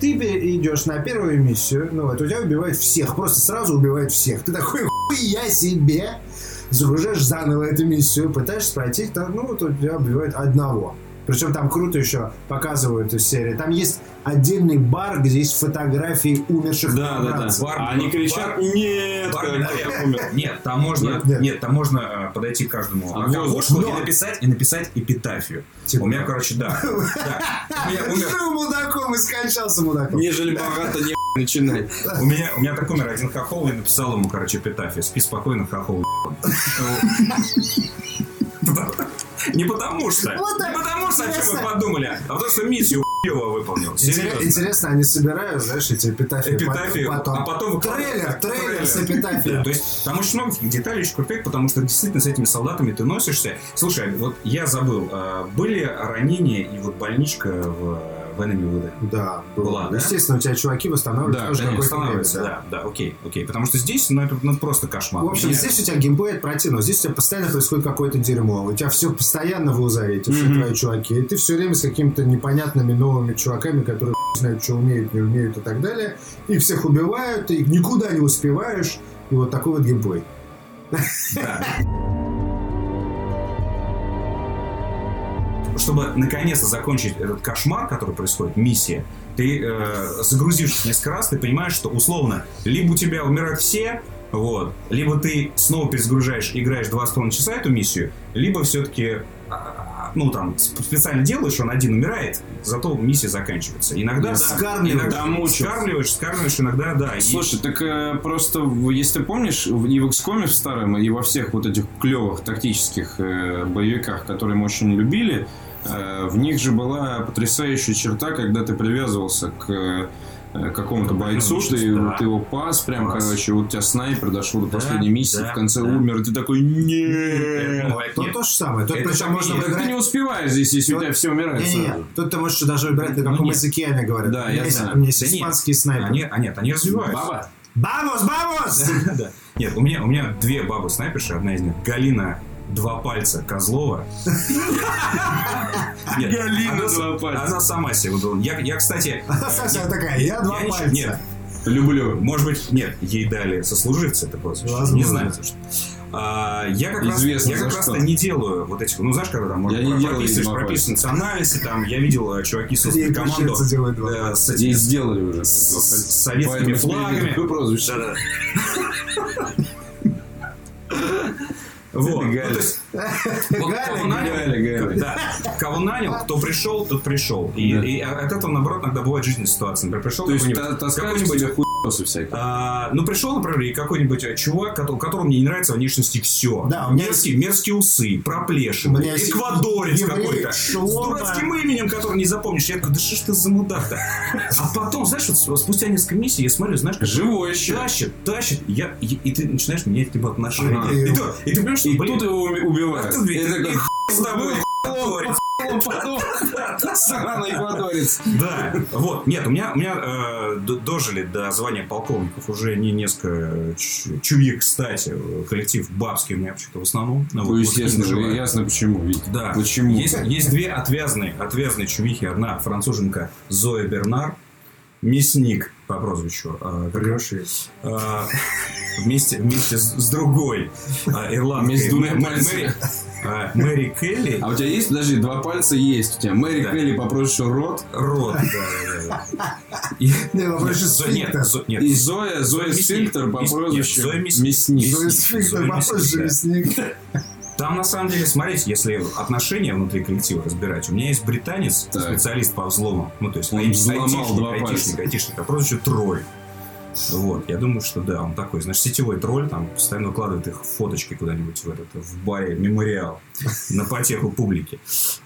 Speaker 3: Ты идешь на первую миссию, ну вот, у тебя убивают всех, просто сразу убивают всех. Ты такой, хуя себе! Загружаешь заново эту миссию, пытаешься пройти, ну, вот у тебя убивают одного. Причем там круто еще показывают из серии. Там есть отдельный бар, где есть фотографии умерших
Speaker 1: Да, да, да.
Speaker 2: Бар-
Speaker 1: А они кричат, нет,
Speaker 2: Бар-
Speaker 1: кто-то умер.
Speaker 2: Нет, там можно,
Speaker 3: Нет,
Speaker 2: нет,
Speaker 3: нет.
Speaker 2: там можно э, подойти к каждому
Speaker 1: А
Speaker 2: окошку
Speaker 3: воздух?
Speaker 2: и написать, и написать эпитафию.
Speaker 3: Типа.
Speaker 2: У меня, короче, да. *laughs* да.
Speaker 3: Жил мудаком и скончался мудаком.
Speaker 1: Нежели богато не *laughs* начинать.
Speaker 2: У меня, у меня так умер один хохол и написал ему, короче, эпитафию. Спи спокойно, хохол. *laughs* Не потому что.
Speaker 3: Вот так.
Speaker 2: Не потому что, о чем мы подумали, а потому что миссию хуёво выполнил. Серьезно.
Speaker 3: Интересно, они собирают, знаешь, эти эпитафии.
Speaker 2: Эпитафию,
Speaker 3: потом.
Speaker 2: а потом
Speaker 3: трейлер,
Speaker 2: выкладывают
Speaker 3: трейлер с
Speaker 2: Да,
Speaker 3: эпитафией.
Speaker 2: то есть там очень много деталей очень крутых, потому что действительно с этими солдатами ты носишься. Слушай, вот я забыл, а, были ранения и вот больничка в, в Enemy Within?
Speaker 3: Да, было.
Speaker 2: Была, да?
Speaker 3: Естественно, у тебя чуваки восстанавливают
Speaker 1: Да,
Speaker 3: тоже
Speaker 1: конечно.
Speaker 2: Становится,
Speaker 3: да.
Speaker 2: да, да, окей, окей. Потому что здесь, ну, это ну, просто кошмар.
Speaker 3: В общем,
Speaker 2: Меня-
Speaker 3: здесь у тебя геймплей от противного. Здесь у тебя постоянно происходит какое-то дерьмо. У тебя все постоянно в все
Speaker 1: Мгм.
Speaker 3: твои чуваки. И ты все время с какими-то непонятными новыми чуваками, которые хуй знают, что умеют, не умеют и так далее. И всех убивают, и никуда не успеваешь. И вот такой вот геймплей.
Speaker 2: Да. *laughs* Чтобы наконец-то закончить этот кошмар, который происходит, миссия, ты э, загрузившись несколько раз, ты понимаешь, что условно либо у тебя умирают все, вот, либо ты снова перезагружаешь, играешь два с половиной часа эту миссию, либо все-таки ну там сп- специально делаешь, он один умирает, зато миссия заканчивается. Иногда да,
Speaker 3: Скармливаешь.
Speaker 2: иногда
Speaker 1: Мучился.
Speaker 2: скармливаешь, скармливаешь, иногда да. и-
Speaker 1: Слушай, так э, просто, если ты помнишь, в- и в XCOM в старом, и во всех вот этих клевых тактических э, боевиках, которые мы очень любили, в них же была потрясающая черта, когда ты привязывался к э, какому-то бойцу, ты,
Speaker 2: Да.
Speaker 1: ты его пас, прям,
Speaker 2: Пас.
Speaker 1: короче, вот у тебя снайпер дошел до
Speaker 2: Да,
Speaker 1: последней миссии,
Speaker 2: да,
Speaker 1: в конце
Speaker 2: да.
Speaker 1: умер, и ты такой,
Speaker 2: Э,
Speaker 1: нет.
Speaker 2: ну,
Speaker 3: Тут
Speaker 2: нет.
Speaker 3: то же самое. Тут причем можно
Speaker 2: есть.
Speaker 1: Так ты не успеваешь здесь, если у тебя все умирает
Speaker 3: Не-не-не.
Speaker 1: сразу.
Speaker 3: Тут ты можешь даже выбирать, на каком
Speaker 2: Ну, нет.
Speaker 3: языке они говорят.
Speaker 1: Да,
Speaker 3: у меня
Speaker 1: я
Speaker 3: есть,
Speaker 1: знаю.
Speaker 3: у меня есть
Speaker 2: нет.
Speaker 3: испанский снайпер.
Speaker 2: Они, а нет, они развиваются.
Speaker 1: Баба?
Speaker 3: Бамос! *laughs*
Speaker 2: Да. Нет, у меня, у меня две бабы снайперши, одна из них Галина два пальца Козлова. Нет,
Speaker 1: Галина
Speaker 2: она
Speaker 1: два пальца.
Speaker 2: Она сама себе выдала. Я, я, кстати,
Speaker 3: Совсем такая, я два
Speaker 2: я
Speaker 3: пальца.
Speaker 2: Нет, люблю. Может быть, нет, ей дали сослуживцы это просто.
Speaker 3: Возможно.
Speaker 2: Не знаю. что. А, я как
Speaker 1: Известно
Speaker 2: раз, я как
Speaker 1: что.
Speaker 2: раз не делаю вот этих, ну знаешь, когда там можно
Speaker 1: Я не
Speaker 2: про-
Speaker 1: делаю,
Speaker 2: прописываешь, прописываешь национальности, там я видел, э, чуваки создали команду э, с
Speaker 1: Здесь
Speaker 2: этими
Speaker 1: сделали уже.
Speaker 2: с- с советскими флагами.
Speaker 1: такое прозвище.
Speaker 2: Вот. Ну,
Speaker 1: Галя.
Speaker 2: то есть, *laughs* вот
Speaker 3: Галя,
Speaker 2: кого нанял,
Speaker 1: Галя, Галя.
Speaker 2: да, кого нанял, кто пришел, тот пришел. И,
Speaker 1: Да.
Speaker 2: и от этого, наоборот, иногда бывает жизненная ситуация. Например, пришел
Speaker 1: То
Speaker 2: какой-нибудь-
Speaker 1: та-
Speaker 2: какой-нибудь
Speaker 1: всякие.
Speaker 2: а, ну, пришел, например, и какой-нибудь э, чувак, кото- которому мне не нравится внешности все.
Speaker 3: Да, у меня
Speaker 2: мерзкие, мерзкие усы, проплешины,
Speaker 3: есть
Speaker 2: эквадорец какой-то. С дурацким именем, который не запомнишь. Я такой, да что ж ты за мудак-то? *laughs* А потом, знаешь, вот спустя несколько месяцев я смотрю, знаешь, как
Speaker 1: Живой еще.
Speaker 2: тащит, тащит, я, и, и ты начинаешь менять к нему отношения.
Speaker 1: Ага.
Speaker 2: И, ты, и ты понимаешь, что,
Speaker 1: И
Speaker 2: блин,
Speaker 1: тут его уби- убивают.
Speaker 2: а блин,
Speaker 1: И
Speaker 2: и с тобой, эквадорец.
Speaker 1: Сраный эквадорец.
Speaker 2: Да, вот, нет, у меня, у меня э, дожили до звания полковников уже не несколько ч- чувик, кстати, коллектив бабский у меня вообще-то в основном. Ну,
Speaker 1: Ну,
Speaker 2: вот,
Speaker 1: естественно,
Speaker 2: живу.
Speaker 1: ясно почему. Ведь
Speaker 2: Да.
Speaker 1: Почему?
Speaker 2: Есть, есть две отвязные, отвязные чувихи. Одна француженка Зоя Бернар, мясник по прозвищу. как-
Speaker 3: Врешь
Speaker 2: э, вместе, вместе с, с другой ирландкой
Speaker 1: Вместе с
Speaker 2: Мэ-
Speaker 1: пальцами.
Speaker 2: Мэри, Мэри Келли.
Speaker 1: А у тебя есть, подожди, два пальца есть у тебя. Мэри
Speaker 2: Да.
Speaker 1: Келли по прозвищу Рот.
Speaker 2: Рот, да, да, да. И-
Speaker 3: Не, по прозвищу
Speaker 2: нет. Зо- нет,
Speaker 1: И Зоя, Зоя. Сфинктер по
Speaker 2: нет,
Speaker 1: прозвищу Мясник.
Speaker 2: Зоя
Speaker 3: Сфинктер
Speaker 2: да.
Speaker 3: на мясник.
Speaker 2: Там, на самом деле, смотрите, если отношения внутри коллектива разбирать, у меня есть британец,
Speaker 1: Так.
Speaker 2: специалист по взлому. Ну, то есть
Speaker 1: Он
Speaker 2: ай-
Speaker 1: взломал
Speaker 2: айтишник,
Speaker 1: два
Speaker 2: айтишник,
Speaker 1: пальца.
Speaker 2: айтишник, а прозвище тролль. Вот, я думаю, что да, он такой, знаешь, сетевой тролль, там постоянно выкладывает их фоточки куда-нибудь в этот, в баре мемориал *laughs* на потеху публики.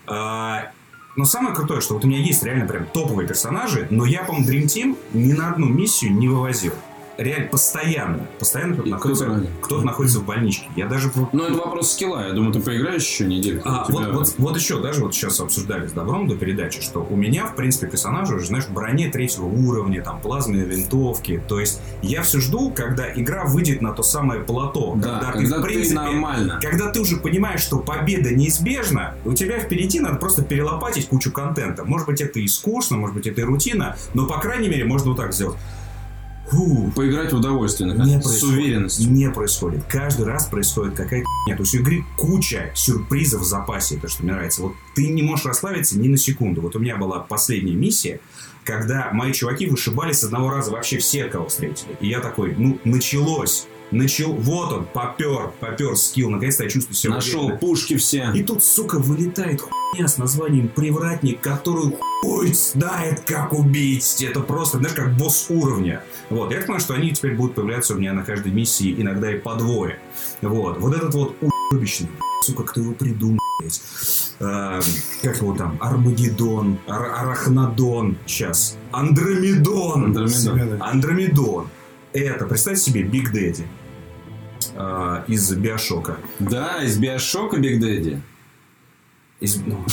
Speaker 2: А, но самое крутое, что вот у меня есть реально прям топовые персонажи, но я, по-моему, Dream Team ни на одну миссию не вывозил. Реально, постоянно. Постоянно кто-то находится,
Speaker 1: кто-то
Speaker 2: находится в больничке. Я даже
Speaker 1: Ну, это вопрос скилла. Я думаю, ты поиграешь еще неделю.
Speaker 2: а, вот, вот, вот еще, даже вот сейчас обсуждали с Добром до передачи, что у меня, в принципе, персонажи уже, знаешь, в броне третьего уровня, там, плазменные винтовки. То есть я все жду, когда игра выйдет на то самое плато.
Speaker 1: Да,
Speaker 2: когда,
Speaker 1: когда
Speaker 2: ты, в
Speaker 1: ты
Speaker 2: принципе,
Speaker 1: нормально.
Speaker 2: когда ты уже понимаешь, что победа неизбежна, у тебя впереди надо просто перелопатить кучу контента. Может быть, это и скучно, может быть, это и рутина, но, по крайней мере, можно вот так сделать. Фу,
Speaker 1: Поиграть в удовольствие,
Speaker 2: не
Speaker 1: наконец. С уверенностью.
Speaker 2: Не происходит. Каждый раз происходит какая-то нет. То есть у игры куча сюрпризов в запасе, то, что мне нравится. Вот ты не можешь расслабиться ни на секунду. Вот у меня была последняя миссия, когда мои чуваки вышибали с одного раза вообще всех, кого встретили. И я такой, ну, началось. Начал, вот он, попер, попер скилл. Наконец-то я чувствую себя
Speaker 1: Нашел
Speaker 2: уверенно.
Speaker 1: пушки все.
Speaker 2: И тут, сука, вылетает хуйня с названием «Привратник», которую хуй знает, как убить. Это просто, знаешь, как босс уровня. Вот, я понимаю, что они теперь будут появляться у меня на каждой миссии, иногда и по двое. Вот, вот этот вот уебищный, сука, кто его придумал, блядь. Эм, как его там, Армагеддон, Ар- Арахнадон, сейчас, Андромедон.
Speaker 1: Андромеда.
Speaker 2: Андромедон. Это, представьте себе, Big Daddy э, из Биошока.
Speaker 1: Да, из Биошока Big Daddy.
Speaker 2: Из- ну,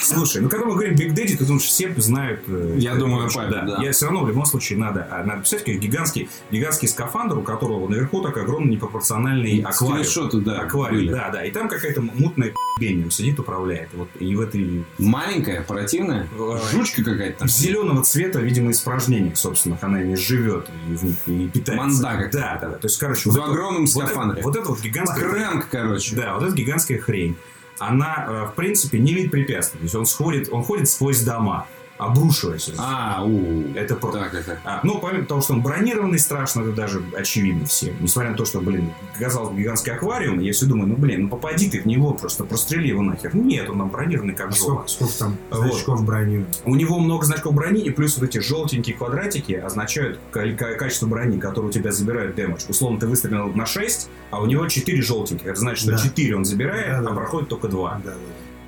Speaker 2: Слушай, ну когда мы говорим Big Daddy, ты думаешь, все знают... э,
Speaker 1: Я
Speaker 2: это
Speaker 1: думаю,
Speaker 2: вообще,
Speaker 1: папе, да.
Speaker 2: Я все равно в любом случае надо, а, надо писать как гигантский, гигантский скафандр, у которого наверху такой огромный непропорциональный аквариум.
Speaker 1: Скриншоты, да,
Speaker 2: Аквариум,
Speaker 1: были.
Speaker 2: да, да. И там какая-то мутная бением сидит, управляет. Вот, и в этой
Speaker 1: Маленькая, противная. Жучка какая-то. там.
Speaker 2: зеленого цвета, видимо, испражнений, собственно, она ими живет и в них и питается.
Speaker 1: Манда какая-то.
Speaker 2: Да, да, да. То есть, короче,
Speaker 1: В
Speaker 2: вот это-
Speaker 1: огромном
Speaker 2: вот это-
Speaker 1: скафандре.
Speaker 2: Вот это вот гигантская
Speaker 1: Крэнк, короче.
Speaker 2: Да, вот эта гигантская хрень. Она, э, в принципе, не видит препятствий. То есть он сходит, он ходит сквозь дома, обрушиваясь.
Speaker 1: А, у.
Speaker 2: Это про-
Speaker 1: Так, так, так.
Speaker 2: А, ну, помимо того, что он бронированный страшно, это даже очевидно всем. Несмотря на то, что, блин, казалось бы, гигантский аквариум, я все думаю, ну, блин, ну попади ты в него, просто прострели его нахер. Нет, он там бронированный как жопа.
Speaker 3: Сколько, сколько там
Speaker 2: Вот.
Speaker 3: значков брони?
Speaker 2: У него много значков брони, и плюс вот эти желтенькие квадратики означают ка- ка- качество брони, которое у тебя забирают дэмэдж. Условно, ты выстрелил на 6, а у него 4 желтеньких. Это значит, что
Speaker 3: Да.
Speaker 2: 4 он забирает,
Speaker 3: Да, да,
Speaker 2: а
Speaker 3: да.
Speaker 2: проходит только 2.
Speaker 3: Да, да.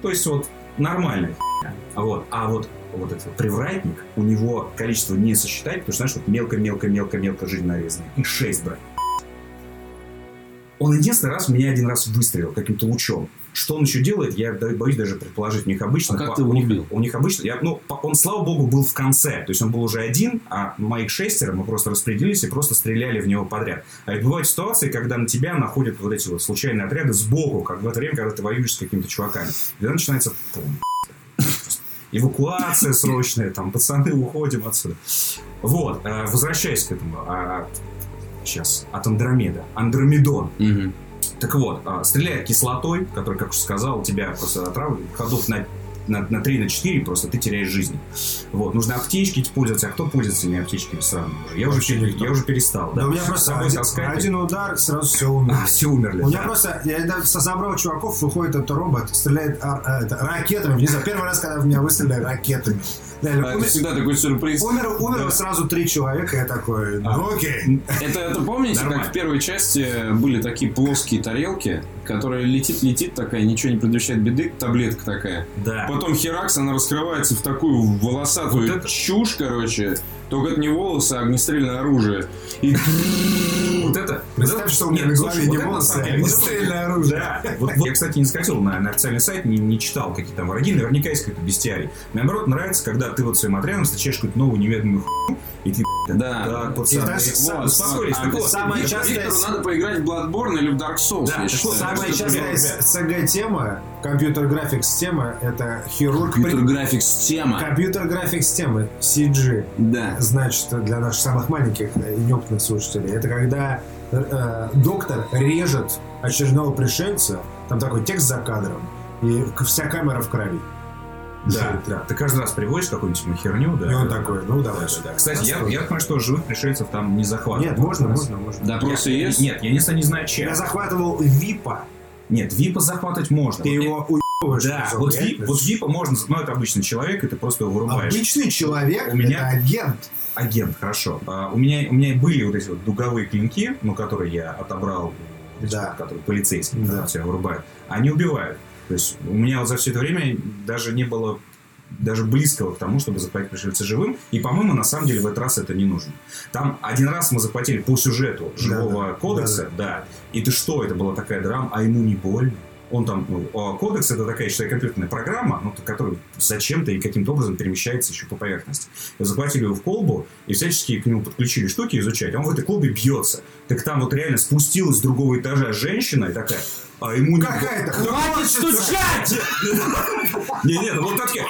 Speaker 2: То есть вот нормальная. Вот. А вот, вот этот привратник, у него количество не сосчитать, потому что, знаешь, вот мелко-мелко-мелко-мелко жизнь нарезана. И 6 брать. Он единственный раз меня один раз выстрелил каким-то лучом. Что он еще делает, я боюсь даже предположить. У них обычно...
Speaker 1: А как
Speaker 2: по-
Speaker 1: ты его
Speaker 2: у них,
Speaker 1: убил?
Speaker 2: у них обычно... Я, ну, по- он, слава богу, был в конце. То есть он был уже один, а моих шестеро мы просто распределились и просто стреляли в него подряд. А ведь бывают ситуации, когда на тебя находят вот эти вот случайные отряды сбоку, как в это время, когда ты воюешь с какими-то чуваками. И тогда начинается пум, эвакуация срочная, там, пацаны, уходим отсюда. Вот, э, возвращаясь к этому, а, сейчас, от Андромеда. Андромедон. Так вот, а, стреляет кислотой, которая, как уже сказал, тебя просто отравливает, ходов на на, на 3, на 4 просто ты теряешь жизнь. Вот, нужно аптечки пользоваться, а кто пользуется этими аптечками сразу? Я уже,
Speaker 3: Вообще
Speaker 2: пере-
Speaker 3: никто.
Speaker 2: я уже перестал.
Speaker 3: Да
Speaker 2: Да.
Speaker 3: у меня просто один,
Speaker 2: таскать.
Speaker 3: один удар, сразу все умер.
Speaker 2: А, все умерли.
Speaker 3: У меня
Speaker 2: да.
Speaker 3: просто, я недавно собрал чуваков, выходит этот робот, стреляет а, а, это, ракетами. Не знаю, первый раз, когда в меня выстрелили ракетами. Реально,
Speaker 1: А, Это
Speaker 3: умер,
Speaker 1: всегда такой сюрприз.
Speaker 3: умер, умерло сразу три человека, я такой, ну окей.
Speaker 1: Это, это помните,
Speaker 2: Нормально.
Speaker 1: как в первой части были такие плоские тарелки, которая летит-летит такая, ничего не предвещает беды, таблетка такая.
Speaker 2: Да.
Speaker 1: Потом херакс, она раскрывается в такую волосатую
Speaker 2: Вот это-
Speaker 1: чушь, короче. Только это не волосы, а огнестрельное оружие. И *laughs*
Speaker 2: Вот это...
Speaker 3: Представь, что у меня на голове не волосы, а огнестрельное оружие.
Speaker 2: Да. *laughs* Я, кстати, не скатил на, официальный сайт, не, читал какие там враги, наверняка есть какой-то бестиарий. Наоборот, нравится, когда ты вот своим отрядом встречаешь какую-то новую неведомую хуйню, и ты,
Speaker 1: Да.
Speaker 3: И
Speaker 2: пацаны, вот, успокоились.
Speaker 1: А,
Speaker 2: вот,
Speaker 3: частое-
Speaker 1: Виктору надо поиграть в Bloodborne или в Dark Souls.
Speaker 2: Да,
Speaker 1: считаю.
Speaker 3: Самая
Speaker 2: Что
Speaker 3: частая? СГ-тема, компьютер-графикс тема, это хирург...
Speaker 1: Компьютер графикс тема.
Speaker 3: Компьютер-графикс темы, CG.
Speaker 1: Да.
Speaker 3: Значит, для наших самых маленьких и неопытных слушателей, это когда э, доктор режет очередного пришельца, там такой текст за кадром, и вся камера в крови.
Speaker 2: Да, да. Ты каждый раз приводишь какую-нибудь херню, да.
Speaker 3: И он такой, ну давай
Speaker 2: Да,
Speaker 3: сюда.
Speaker 2: да. Кстати, я, я понимаю, что живых пришельцев там не захватывают.
Speaker 3: Нет, можно, можно, можно.
Speaker 1: Допросы
Speaker 2: Я-
Speaker 1: есть?
Speaker 2: Нет, я не, не знаю, чем.
Speaker 3: Я захватывал ВИПа,
Speaker 2: Нет, ВИПа захватывать можно.
Speaker 3: ты
Speaker 2: Вот
Speaker 3: его уебываешь.
Speaker 2: Да,
Speaker 3: в
Speaker 2: вот, VIP, вот ВИПа можно, ну это обычный человек, и ты просто его вырубаешь.
Speaker 3: Обычный человек
Speaker 2: У меня-
Speaker 3: это агент.
Speaker 2: Агент, хорошо. А, у, меня, у меня были вот эти вот дуговые клинки, ну, которые я отобрал,
Speaker 3: Да.
Speaker 2: которые полицейские,
Speaker 3: Да.
Speaker 2: тебя вырубают. Они убивают. То есть у меня вот за все это время даже не было даже близкого к тому, чтобы захватить пришельца живым. И, по-моему, на самом деле в этот раз это не нужно. Там один раз мы захватили по сюжету живого
Speaker 3: Да-да.
Speaker 2: кодекса, да, И ты что, это была такая драма, а ему не больно? Он там, ну, кодекс это такая, считай, компьютерная программа, ну, которая зачем-то и каким-то образом перемещается еще по поверхности. Захватили его в колбу и всячески к нему подключили штуки изучать, а он в этой колбе бьется. Так там вот реально спустилась с другого этажа женщина и такая, а ему не...
Speaker 3: Какая-то
Speaker 1: Хватит стучать!
Speaker 2: Не, нет, вот такие.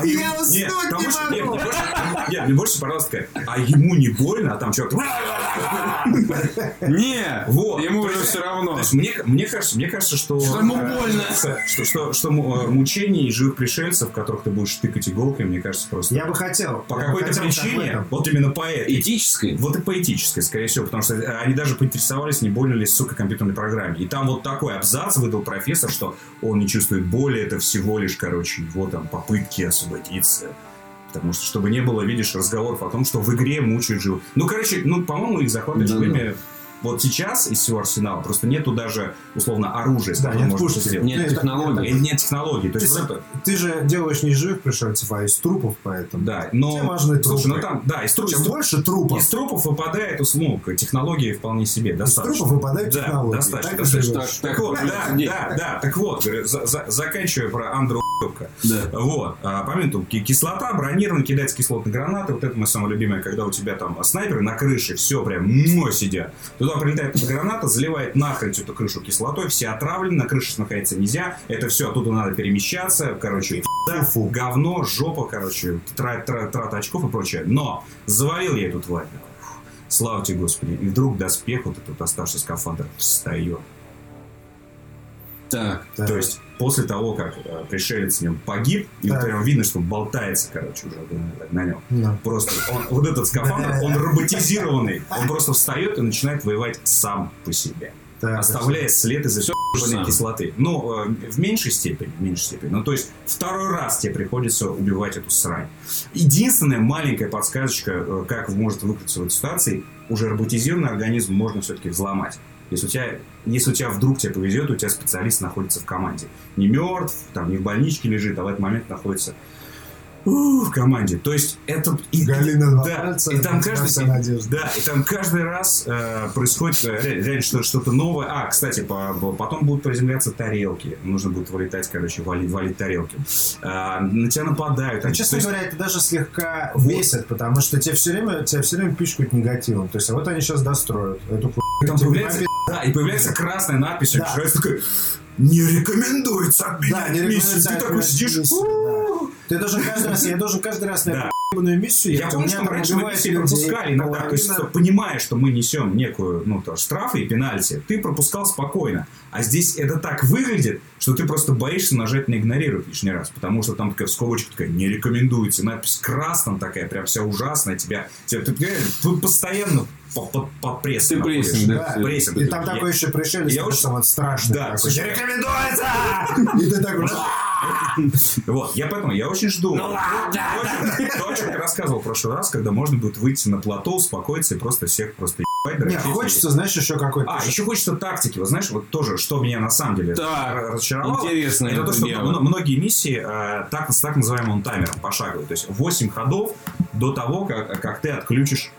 Speaker 2: А
Speaker 3: Я
Speaker 2: ему-
Speaker 3: уснуть не
Speaker 2: больше-
Speaker 3: могу.
Speaker 2: Нет, мне больше- такая, а ему не больно, а там что-то...
Speaker 1: Не,
Speaker 2: Вот.
Speaker 1: ему уже все равно.
Speaker 2: Мне, мне кажется, мне кажется, что...
Speaker 1: Что ему
Speaker 2: э,
Speaker 1: больно.
Speaker 2: Что, что, что э, мучений живых пришельцев, которых ты будешь тыкать иголкой, мне кажется, просто...
Speaker 3: Я бы хотел.
Speaker 2: По
Speaker 3: я
Speaker 2: какой-то причине, вот именно по этой,
Speaker 1: Этической.
Speaker 2: вот и поэтической, скорее всего, потому что э, они даже поинтересовались, не больно ли, сука, компьютерной программе. И там вот такой абзац выдал профессор, что он не чувствует боли, это всего лишь, короче, его там попытки освободиться. Потому что, чтобы не было, видишь, разговоров о том, что в игре мучают живых. Ну, короче, ну, по-моему, их захватывать
Speaker 1: Да-да.
Speaker 2: живыми вот сейчас из всего арсенала просто нету даже, условно, оружия, с
Speaker 3: Да,
Speaker 2: которым
Speaker 3: нет
Speaker 2: можно
Speaker 3: пушки.
Speaker 2: сделать.
Speaker 1: Нет
Speaker 3: Это-
Speaker 1: технологий.
Speaker 2: И нет технологий. То
Speaker 3: Ты,
Speaker 2: есть, это-
Speaker 3: ты же делаешь не из живых пришельцев, а из трупов, поэтому.
Speaker 2: да, но...
Speaker 3: Тебе важны
Speaker 2: Слушай,
Speaker 3: трупы.
Speaker 2: ну там, да, из, тру-
Speaker 3: Чем
Speaker 2: из
Speaker 3: больше трупов,
Speaker 2: из трупов выпадает, ну, технологии вполне себе,
Speaker 3: из
Speaker 2: достаточно.
Speaker 3: трупов выпадают
Speaker 2: Да,
Speaker 3: технологии.
Speaker 2: достаточно,
Speaker 3: Так
Speaker 2: достаточно.
Speaker 1: Так,
Speaker 2: Так вот, да, да, да, так вот, говорю, за- за- заканчивая про Андрю.
Speaker 1: Да.
Speaker 2: Вот, а, помимо того, ки- кислота, бронирование, кидать кислотные гранаты, вот это мое самое любимое, когда у тебя там снайперы на крыше, все прям мой сидят. Туда прилетает эта граната, заливает нахрен всю эту крышу кислотой, все отравлены, на крыше находиться нельзя, это все оттуда надо перемещаться, короче, да,
Speaker 3: Фу.
Speaker 2: говно, жопа, короче, трат, трат, трата очков и прочее. Но завалил я эту тварь. Слава тебе, Господи. И вдруг доспех, вот этот оставший скафандр, встает.
Speaker 1: Так.
Speaker 3: Да.
Speaker 2: То есть после того, как э, пришелец в нем погиб, и
Speaker 3: Так.
Speaker 2: прям видно, что он болтается, короче, уже на нем.
Speaker 3: Да.
Speaker 2: Просто он, вот этот скафандр, он роботизированный. Он просто встает и начинает воевать сам по себе.
Speaker 3: Так,
Speaker 2: Оставляя след из-за
Speaker 1: сам.
Speaker 2: кислоты. Ну, э, в меньшей степени, в меньшей степени. Ну, то есть, второй раз тебе приходится убивать эту срань. Единственная маленькая подсказочка, э, как может выкрутиться в этой ситуации, уже роботизированный организм можно все-таки взломать. Если у, тебя, если у тебя вдруг тебе повезет, у тебя специалист находится в команде. Не мертв, там, не в больничке лежит, а в этот момент находится у, в команде. То есть это... И,
Speaker 3: Галина
Speaker 2: да,
Speaker 3: пальца,
Speaker 2: и там каждый,
Speaker 3: надежда.
Speaker 2: да, и там каждый раз э, происходит э, ре- реально что- что-то новое. А, кстати, по- по- потом будут приземляться тарелки. Нужно будет вылетать, короче, валить, валить тарелки. А, на тебя нападают.
Speaker 3: А, честно
Speaker 2: есть-
Speaker 3: говоря, это даже слегка
Speaker 2: Вот.
Speaker 3: бесит, потому что тебя все время, тебя все время пичкают негативом. То есть, а вот они сейчас достроят эту хуйню.
Speaker 2: там
Speaker 3: тебе
Speaker 2: появляется, да, и появляется красная надпись,
Speaker 3: Да.
Speaker 2: и человек такой, не рекомендуется
Speaker 3: Да,
Speaker 2: обменять
Speaker 3: не
Speaker 2: миссию. Ты такой сидишь,
Speaker 3: миссию,
Speaker 2: «У-у-у».
Speaker 3: Ты должен каждый раз, я должен каждый раз на эту ебаную миссию.
Speaker 2: Я помню, что раньше мы миссии пропускали иногда. То есть, понимая, что мы несем некую, ну, то, штрафы и пенальти, ты пропускал спокойно. А здесь это так выглядит, что ты просто боишься нажать на игнорировать лишний раз. Потому что там такая в скобочке такая не рекомендуется. Надпись красным такая, прям вся ужасная. Тебя, тебя ты, тут постоянно под, под, прессом
Speaker 1: Ты прессинг,
Speaker 3: Да,
Speaker 1: да?
Speaker 2: прессинг.
Speaker 3: И там такой еще пришелец,
Speaker 2: я очень-
Speaker 3: вот страшный.
Speaker 2: Да,
Speaker 3: «Не рекомендуется! *laughs* И ты такой...
Speaker 2: Вот, я поэтому, я очень жду. Ну ладно! То, о чем я рассказывал в прошлый раз, когда можно будет выйти на плато, успокоиться и просто всех просто ебать,
Speaker 3: Не, хочется, знаешь, еще какой-то...
Speaker 2: А, еще хочется тактики. Вот знаешь, вот тоже, что меня на самом деле разочаровало.
Speaker 1: интересно
Speaker 2: это то, что многие миссии э, так, с так называемым таймером пошаговые. То есть 8 ходов до того, как, как ты отключишь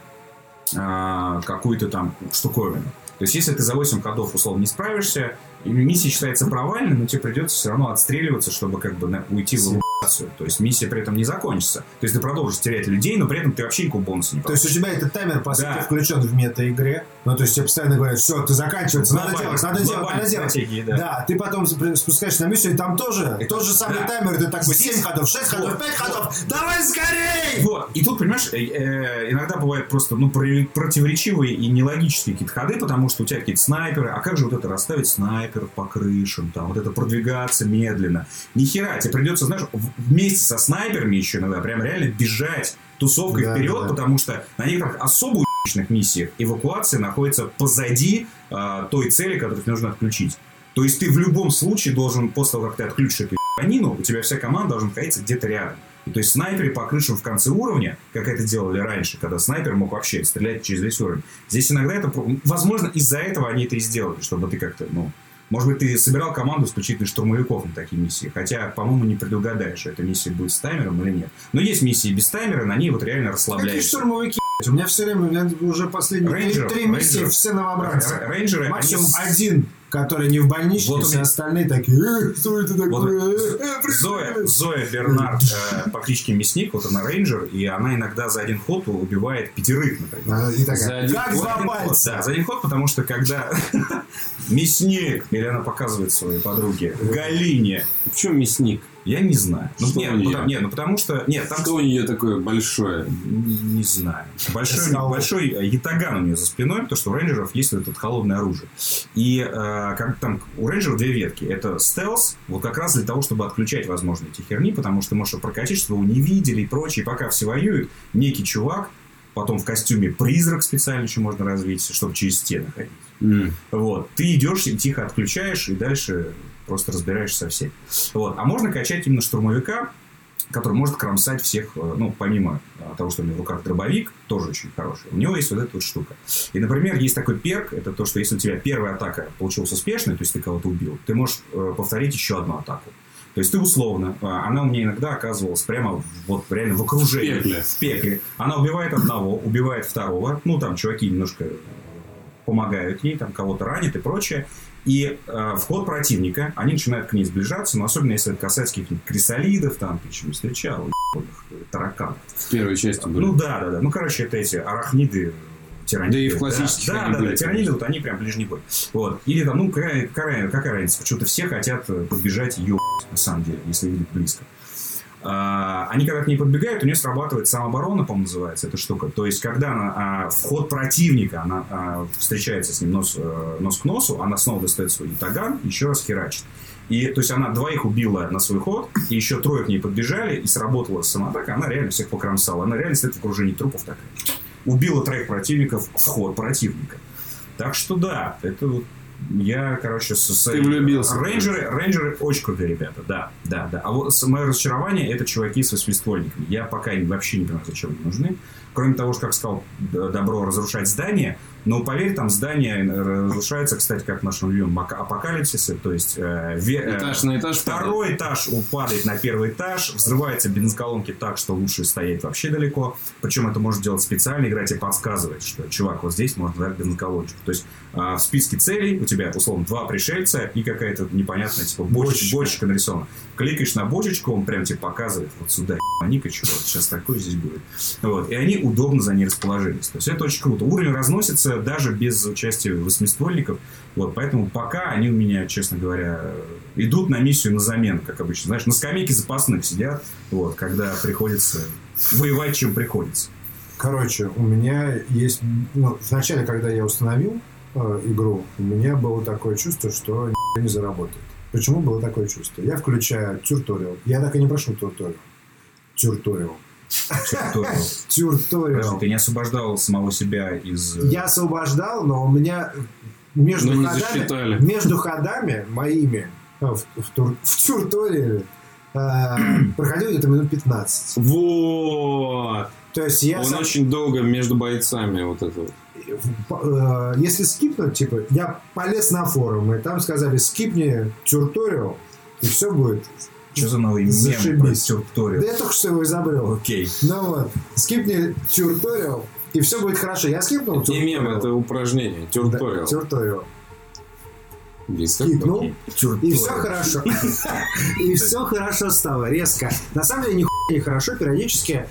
Speaker 2: э, какую-то там штуковину. То есть, если ты за 8 ходов условно не справишься, миссия считается провальной, но тебе придется все равно отстреливаться, чтобы как бы уйти в эвакуацию. То есть, миссия при этом не закончится. То есть, ты продолжишь терять людей, но при этом ты вообще никакого бонуса не
Speaker 3: То есть у тебя этот таймер, по сути,
Speaker 2: Да.
Speaker 3: включен в мета-игре. Ну, то есть тебе постоянно говорят, все, ты заканчивается, надо делать, надо делать, надо делать.
Speaker 2: стратегии, да.
Speaker 3: ты потом спускаешься на миссию, и там тоже
Speaker 2: И
Speaker 3: тот же самый
Speaker 2: да.
Speaker 3: таймер, ты такой,
Speaker 2: Здесь-
Speaker 3: 7 ходов, 6 ходов,
Speaker 2: Вот.
Speaker 3: 5 ходов, давай скорей!
Speaker 2: Вот, и тут, понимаешь, э, э, иногда бывают просто ну, про- противоречивые и нелогические какие-то ходы, потому что у тебя какие-то снайперы, а как же вот это расставить снайперов по крышам, там, вот это продвигаться медленно. Ни хера, тебе придется, знаешь, вместе со снайперами еще иногда прям реально бежать тусовкой
Speaker 3: Да,
Speaker 2: вперед,
Speaker 3: да, да.
Speaker 2: потому что на некоторых особо уебищных миссиях эвакуация находится позади э, той цели, которую нужно отключить. То есть ты в любом случае должен, после того, как ты отключишь эту ебанину, у тебя вся команда должна находиться где-то рядом. И То есть снайперы по крышам в конце уровня, как это делали раньше, когда снайпер мог вообще стрелять через весь уровень. Здесь иногда это... Возможно, из-за этого они это и сделали, чтобы ты как-то, ну... Может быть, ты собирал команду исключительно штурмовиков на такие миссии. Хотя, по-моему, не предугадаешь, эта миссия будет с таймером или нет. Но есть миссии без таймера, на ней вот реально
Speaker 3: Какие
Speaker 2: расслабляешься.
Speaker 3: штурмовики, блядь? У меня все время, у меня уже последние три-
Speaker 2: Рейнджеров,
Speaker 3: три миссии,
Speaker 2: рейнджеров.
Speaker 3: все новобранцы.
Speaker 2: Рейнджеры, они
Speaker 3: Максимум
Speaker 2: с-
Speaker 3: один, который не в больничке,
Speaker 2: Вот
Speaker 3: все
Speaker 2: меня-
Speaker 3: остальные такие, «Э, что это такое?
Speaker 2: Вот
Speaker 3: Э, э, привет».
Speaker 2: Зоя, Зоя Бернард э, по кличке Мясник, вот она рейнджер, и она иногда за один ход убивает пятерых, например.
Speaker 3: А, И
Speaker 1: За
Speaker 3: такая,
Speaker 1: один-
Speaker 3: как
Speaker 2: За ход. Да, за один ход, потому что когда *laughs* мясник, или она показывает своей подруге, Галине,
Speaker 1: В чем мясник?
Speaker 2: Я не знаю. Ну,
Speaker 1: Что
Speaker 2: нет,
Speaker 1: у неё?
Speaker 2: потому, нет, ну потому что... Нет, там...
Speaker 1: Что у нее такое большое?
Speaker 2: Не, не знаю. Большой, большой ятаган у нее за спиной, потому что у рейнджеров есть вот это холодное оружие. И э, как там у рейнджеров две ветки. Это стелс, вот как раз для того, чтобы отключать возможные эти херни, потому что можешь прокатить, чтобы его не видели и прочее. И пока все воюют, некий чувак, потом в костюме призрак специально еще можно развить, чтобы через стены ходить.
Speaker 1: М.
Speaker 2: Вот. Ты идешь и тихо отключаешь, и дальше просто разбираешься со всеми. Вот. А можно качать именно штурмовика, который может кромсать всех, э, ну, помимо э, того, что у него в руках дробовик, тоже очень хороший. У него есть вот эта вот штука. И, например, есть такой перк, это то, что если у тебя первая атака получилась успешной, то есть ты кого-то убил, ты можешь э, повторить еще одну атаку. То есть ты условно, э, она у меня иногда оказывалась прямо вот реально в окружении.
Speaker 1: В пекле.
Speaker 2: В пекле. Она убивает одного, убивает второго. Ну, там чуваки немножко помогают ей, там кого-то ранит и прочее. И э, вход противника, они начинают к ней сближаться, но особенно если это касается каких-нибудь крисолидов, там, ты еще не встречал, ебаных, э, тараканов.
Speaker 1: В первой части были.
Speaker 2: Ну да, да, да. Ну, короче, это эти арахниды, тираниды.
Speaker 1: Да и в классических
Speaker 2: Да, да, да,
Speaker 1: конечно.
Speaker 2: вот они прям ближний бой. Вот. Или там, ну, какая, какая, какая разница? Почему-то все хотят э, подбежать ее на самом деле, если видят близко. А, они когда к ней подбегают, у нее срабатывает самооборона, по-моему, называется эта штука. То есть, когда она, а, вход противника, она а, встречается с ним нос, э, нос к носу, она снова достает свой ятаган, еще раз херачит. И, то есть, она двоих убила на свой ход, и еще трое к ней подбежали, и сработала самоатака, она реально всех покромсала. Она реально стоит в окружении трупов такая. Убила троих противников в ход противника. Так что да, это вот я, короче, со
Speaker 1: Ты влюбился.
Speaker 2: Рейнджеры, рейнджеры очень крутые ребята, да, да, да. А вот с- мое разочарование это чуваки с восьмиствольниками. Я пока вообще не понимаю, зачем они нужны. Кроме того, что, как сказал, добро разрушать здания. Но поверь, там здания разрушаются, кстати, как в нашем любимом апокалипсисе. То есть э, ве- э,
Speaker 1: Этаж на этаж падает.
Speaker 2: Второй этаж упадает на первый этаж, взрываются бензоколонки так, что лучше стоять вообще далеко. Причем это может делать специально, игра тебе подсказывает, что, чувак, вот здесь можно дать бензоколончик. То есть а, в списке целей у тебя, условно, два пришельца и какая-то непонятная, типа, бочечка,
Speaker 3: Бочечка.
Speaker 2: бочечка нарисована. Кликаешь на бочечку, он прям тебе показывает, вот сюда, ебаника, чувак, сейчас такое здесь будет. Вот. И они удобно за ней расположились. То есть это очень круто. Уровень разносится даже без участия восьмиствольников. Вот, поэтому пока они у меня, честно говоря, идут на миссию на замену, как обычно. Знаешь, на скамейке запасных сидят, вот, когда приходится воевать, чем приходится.
Speaker 3: Короче, у меня есть... Ну, вначале, когда я установил э, игру, у меня было такое чувство, что не заработает. Почему было такое чувство? Я включаю тюрториал. Я так и не прошел тюрториал. Тюрториал.
Speaker 2: Подожди, ты не освобождал самого себя из... э,
Speaker 3: Я освобождал, но у меня между,
Speaker 1: Но не
Speaker 3: ходами, между ходами моими э, в, в, тур- *laughs* в тюрториале э, *clears throat* проходил где-то минут 15.
Speaker 1: Вот.
Speaker 3: То есть я...
Speaker 1: Он
Speaker 3: сам-
Speaker 1: очень долго между бойцами вот это. вот.
Speaker 3: э, если скипнуть, типа, я полез на форум, и там сказали, скипни тюрториал, и все будет.
Speaker 2: Что за новый мем про
Speaker 3: Зашибись. Да я только что его изобрел.
Speaker 2: Окей.
Speaker 3: Ну вот, скипни тюрториал, и все будет хорошо. Я скипнул
Speaker 1: Не мем,
Speaker 3: тюрториал.
Speaker 1: это упражнение.
Speaker 3: Да,
Speaker 1: Тюрториал.
Speaker 3: Скипнул, и
Speaker 2: Тюрториал.
Speaker 3: все хорошо. И все хорошо стало, резко. На самом деле, нихуя не хорошо, периодически...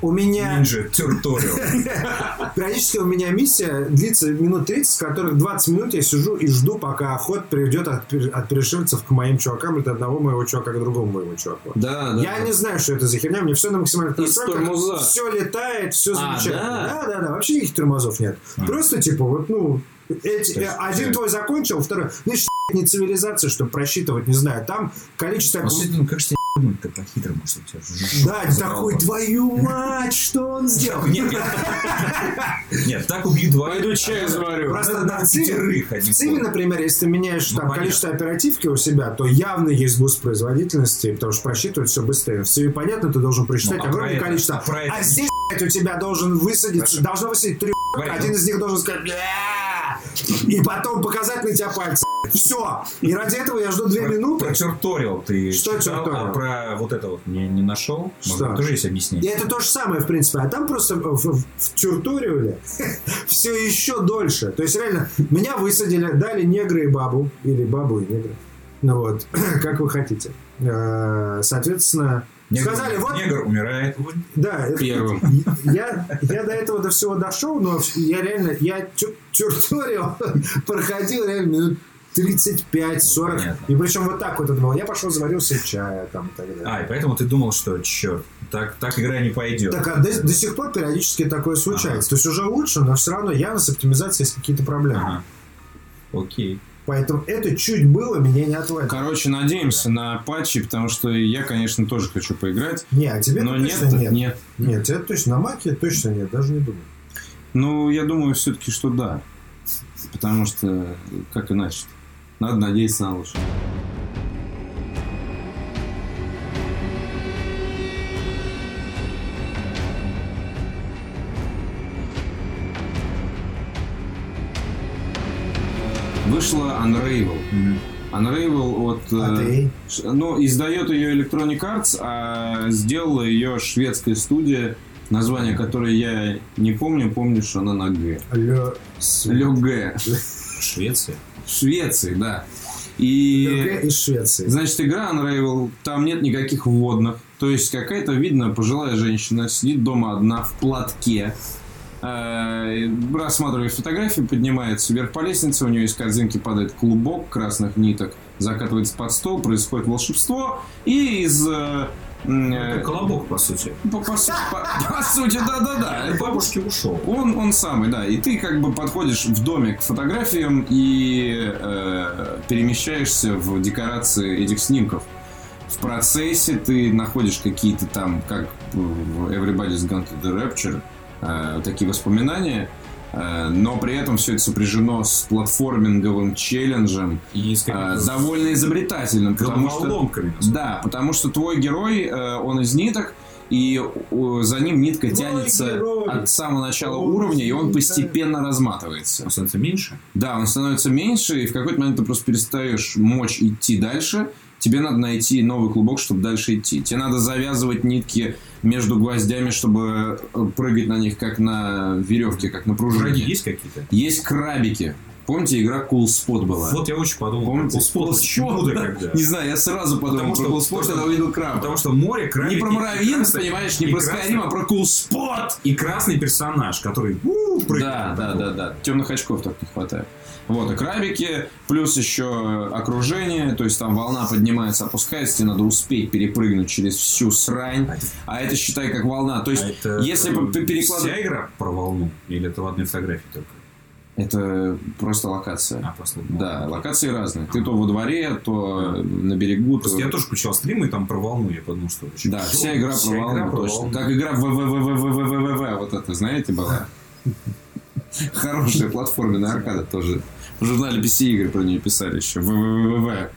Speaker 3: у меня...
Speaker 2: Ninja Tutorial. *laughs*
Speaker 3: Периодически у меня миссия длится минут 30, с которых 20 минут я сижу и жду, пока охот приведет от, от пришельцев к моим чувакам, от одного моего чувака к другому моему чуваку.
Speaker 1: Да, да.
Speaker 3: Я не знаю, что это за херня, мне все на максимальных. Все летает, все
Speaker 1: А,
Speaker 3: замечательно.
Speaker 1: да?
Speaker 3: Да, да, да, вообще никаких тормозов нет. Просто типа вот, ну, эти,
Speaker 2: есть,
Speaker 3: один
Speaker 2: э,
Speaker 3: твой закончил, второй. Знаешь, не цивилизация, чтобы просчитывать, не знаю, там количество...
Speaker 2: Ну, слушай, ну, как же ты по-хитрому, что у тебя
Speaker 3: Да, такой, твою мать, что он сделал?
Speaker 2: Нет, нет. Нет, так убью два.
Speaker 1: Пойду чай заварю.
Speaker 3: Просто на Циве,
Speaker 2: пятерых
Speaker 3: в
Speaker 2: одним
Speaker 3: Циве,
Speaker 2: словом.
Speaker 3: например, если ты меняешь
Speaker 2: Ну,
Speaker 3: там количество оперативки у себя, то явно есть буст производительности, потому что просчитывать все быстрее. В Циве, понятно, ты должен просчитать
Speaker 2: Ну, а
Speaker 3: огромное количество.
Speaker 2: а
Speaker 3: А здесь, у тебя должен высадиться, должно высадить три один из них должен сказать и потом показать на тебя пальцы. Все. И ради этого я жду две
Speaker 2: Про-
Speaker 3: минуты.
Speaker 2: Про тюториал ты
Speaker 3: Что
Speaker 2: читал,
Speaker 3: тюториал?
Speaker 2: а про вот это вот не, не нашел?
Speaker 3: Что?
Speaker 2: Может, тоже есть
Speaker 3: И
Speaker 2: объяснение?
Speaker 3: это то же самое, в принципе. А там просто в, в, в тюрториале *laughs* все еще дольше. То есть, реально, меня высадили, дали негры и бабу. Или бабу и негры. Ну вот, *clears throat* как вы хотите. Э, Соответственно,
Speaker 2: Негр-
Speaker 3: сказали, вот,
Speaker 2: Негр умирает.
Speaker 3: да,
Speaker 1: Первым. *laughs*
Speaker 3: я, я до этого до всего дошел, но я реально, я тю- тюрториал *laughs* проходил реально минут 35-40.
Speaker 2: понятно.
Speaker 3: и причем вот так вот я думал, я пошел заварил себе чая там и так далее.
Speaker 2: А, и поэтому ты думал, что, черт, так, так игра не пойдет.
Speaker 3: Так, а до, до сих пор периодически такое случается. То есть уже лучше, но все равно явно с оптимизацией есть какие-то проблемы.
Speaker 2: Ага. Окей.
Speaker 3: Поэтому это чуть было, меня не отводит.
Speaker 1: Короче, надеемся на патчи, потому что я, конечно, тоже хочу поиграть.
Speaker 3: Не, а тебе
Speaker 1: Но нет,
Speaker 3: точно нет.
Speaker 1: нет.
Speaker 3: Нет, тебе точно на маке точно нет, даже не думаю.
Speaker 1: Ну, я думаю все-таки, что да. Потому что, как иначе Надо надеяться на лучшее. Вышла Unravel. Unravel от...
Speaker 3: А
Speaker 1: э? Ш- Ну, издает ее Electronic Arts, а сделала ее шведская студия, название которой я не помню, помню, что она на Г.
Speaker 3: Лё...
Speaker 1: Лёге. *laughs*
Speaker 2: Швеция.
Speaker 1: Швеции, да. И,
Speaker 3: из Швеции.
Speaker 1: значит, игра Unravel, там нет никаких вводных. То есть, какая-то, видно, пожилая женщина сидит дома одна в платке, рассматривает фотографии, поднимается вверх по лестнице, у нее из корзинки падает клубок красных ниток, закатывается под стол, происходит волшебство, и из... э, э,
Speaker 2: Это колобок, по сути.
Speaker 1: по, по по- по сути, да-да-да. *laughs*
Speaker 2: Бабушки ушел.
Speaker 1: Он, он самый, да. И ты как бы подходишь в доме к фотографиям и э, перемещаешься в декорации этих снимков. В процессе ты находишь какие-то там, как в Everybody's Gone to the Rapture, э, такие воспоминания, э, но при этом все это сопряжено с платформинговым челленджем,
Speaker 2: И с
Speaker 1: э, довольно изобретательным, потому что... Да, потому что твой герой, э, он из ниток, и э, за ним нитка тянется
Speaker 3: герой.
Speaker 1: от самого начала
Speaker 3: Ой,
Speaker 1: уровня, и он постепенно разматывается.
Speaker 2: Он становится меньше.
Speaker 1: Да, он становится меньше, и в какой-то момент ты просто перестаешь мочь идти дальше. Тебе надо найти новый клубок, чтобы дальше идти. Тебе надо завязывать нитки между гвоздями, чтобы э, прыгать на них, как на веревке, как на пружине.
Speaker 2: есть какие-то?
Speaker 1: Есть крабики. Помните, игра Cool Spot была?
Speaker 2: Вот я очень подумал.
Speaker 1: Помните?
Speaker 2: Cool Spot.
Speaker 1: Spot?
Speaker 2: когда.
Speaker 1: Не знаю, я сразу подумал
Speaker 2: Потому
Speaker 1: про
Speaker 2: что-
Speaker 1: Cool Spot,
Speaker 2: потому
Speaker 1: когда увидел краба.
Speaker 2: Потому что море, крабик...
Speaker 1: Не про
Speaker 2: и-
Speaker 1: муравьин,
Speaker 2: и красный-
Speaker 1: понимаешь, не про Skyrim, а про Cool Spot.
Speaker 2: И красный персонаж, который у, прыгает
Speaker 1: Да, да, да, да. Темных очков так не хватает. Вот, и крабики, плюс еще окружение, то есть там волна поднимается, опускается, тебе надо успеть перепрыгнуть через всю срань,
Speaker 2: А это-
Speaker 1: а считай как волна. То есть,
Speaker 2: А это,
Speaker 1: если бы
Speaker 2: э,
Speaker 1: перекладывать...
Speaker 2: Вся игра про волну? Или это в одной фотографии только?
Speaker 1: Это просто локация.
Speaker 2: А, просто...
Speaker 1: Да, локации разные. Ты то во дворе, то на берегу.
Speaker 2: Просто
Speaker 1: то-
Speaker 2: я тоже включал стримы, и там про волну, я подумал, что...
Speaker 1: Да, вся игра
Speaker 2: Вся
Speaker 1: про
Speaker 2: игра
Speaker 1: волну,
Speaker 2: про
Speaker 1: точно.
Speaker 2: волну.
Speaker 1: Как игра в ВВВВВВВ, вот это, знаете, была? Хорошая платформенная аркада тоже. В журнале PC игры про нее писали еще. ВВВВ.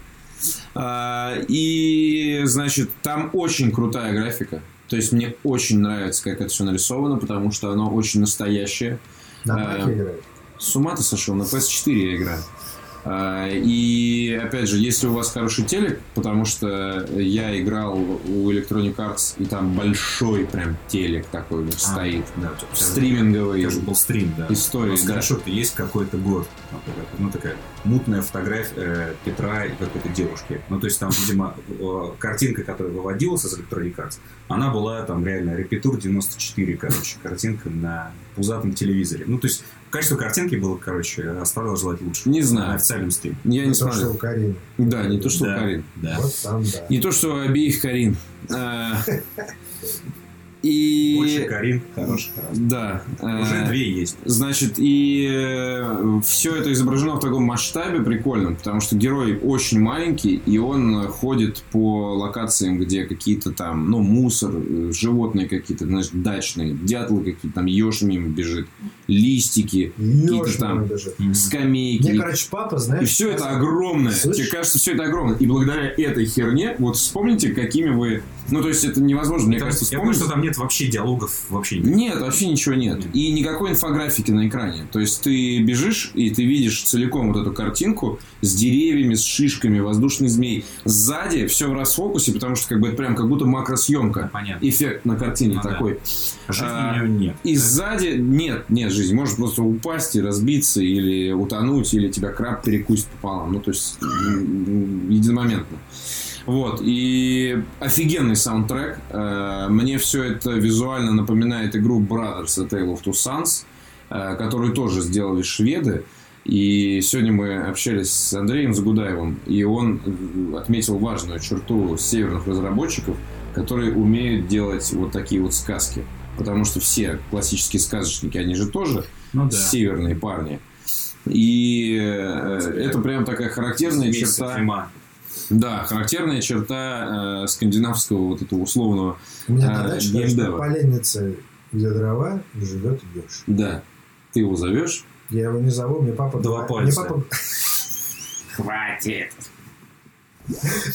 Speaker 1: А, И, значит, там очень крутая графика. То есть мне очень нравится, как это все нарисовано, потому что оно очень настоящее.
Speaker 3: На Маке играет.
Speaker 1: С ума ты сошел, на PS4 я играю. А, И опять же, если у вас хороший телек, потому что я играл у Electronic Arts, и там большой прям телек такой вот стоит.
Speaker 2: Да, у тебя же- у
Speaker 1: Стриминговый.
Speaker 2: тебя же был стрим, да.
Speaker 1: Истории,
Speaker 2: Ну,
Speaker 1: да.
Speaker 2: скриншот есть какой-то год. Ну, такая мутная фотография э, Петра и какой-то девушки. Ну, то есть там, видимо, э, картинка, которая выводилась из Electronic Arts, она была там реально репетур 94, короче, картинка на пузатом телевизоре. Ну, то есть качество картинки было, короче, оставило желать лучше.
Speaker 1: Не
Speaker 2: На
Speaker 1: знаю.
Speaker 2: официальном стриме.
Speaker 1: Я не
Speaker 3: То, что
Speaker 1: смотрел.
Speaker 3: у Карины.
Speaker 1: Да, не то, что у
Speaker 2: Да,
Speaker 1: Карин.
Speaker 2: Да.
Speaker 3: Вот там, да.
Speaker 1: Не то, что у обеих Карин. *laughs* И...
Speaker 2: Больше Карин, хороший.
Speaker 1: Да.
Speaker 2: Уже
Speaker 1: а,
Speaker 2: две есть.
Speaker 1: Значит, и все это изображено в таком масштабе прикольном, потому что герой очень маленький, и он ходит по локациям, где какие-то там, ну, мусор, э, животные какие-то, знаешь, дачные, дятлы какие-то, там еж мимо бежит, листики, какие-то там
Speaker 3: бежит.
Speaker 1: скамейки.
Speaker 3: Мне, короче, папа, знаешь...
Speaker 1: И все это огромное.
Speaker 3: Слышишь?
Speaker 1: Тебе кажется, все это огромное. И благодаря этой херне, вот вспомните, какими вы... Ну, то есть, это невозможно, мне
Speaker 2: Там-
Speaker 1: кажется,
Speaker 2: я думаю,
Speaker 1: вспомнить.
Speaker 2: что там нет вообще диалогов, вообще нет.
Speaker 1: Нет, вообще ничего нет.
Speaker 2: Нет.
Speaker 1: И никакой инфографики на экране. То есть ты бежишь, и ты видишь целиком вот эту картинку с деревьями, с шишками, воздушный змей. Сзади все в расфокусе, потому что как бы это прям как будто макросъемка.
Speaker 2: Понятно.
Speaker 1: Эффект на картине
Speaker 2: Ну да.
Speaker 1: такой.
Speaker 2: Жизни
Speaker 1: А,
Speaker 2: у нее нет.
Speaker 1: И сзади нет, нет жизни. Может просто упасть и разбиться, или утонуть, или тебя краб перекусит пополам. Ну, то есть единомоментно. Вот, и офигенный саундтрек. Э, Мне все это визуально напоминает игру Brothers A Tale of Two Sons, э, которую тоже сделали шведы. И сегодня мы общались с Андреем Загудаевым, и он э, отметил важную черту северных разработчиков, которые умеют делать вот такие вот сказки. Потому что все классические сказочники, они же тоже
Speaker 2: Ну да.
Speaker 1: северные парни. И это прям такая характерная
Speaker 2: Месяц
Speaker 1: черта.
Speaker 2: зима.
Speaker 1: Да, характерная черта э, скандинавского вот этого условного.
Speaker 3: У меня на даче, конечно,
Speaker 1: геймдева.
Speaker 3: поленница, где дрова, живет еж.
Speaker 1: Да. Ты его зовешь?
Speaker 3: Я его не зову, мне папа...
Speaker 2: Два пальца.
Speaker 3: Мне папа,
Speaker 1: Хватит.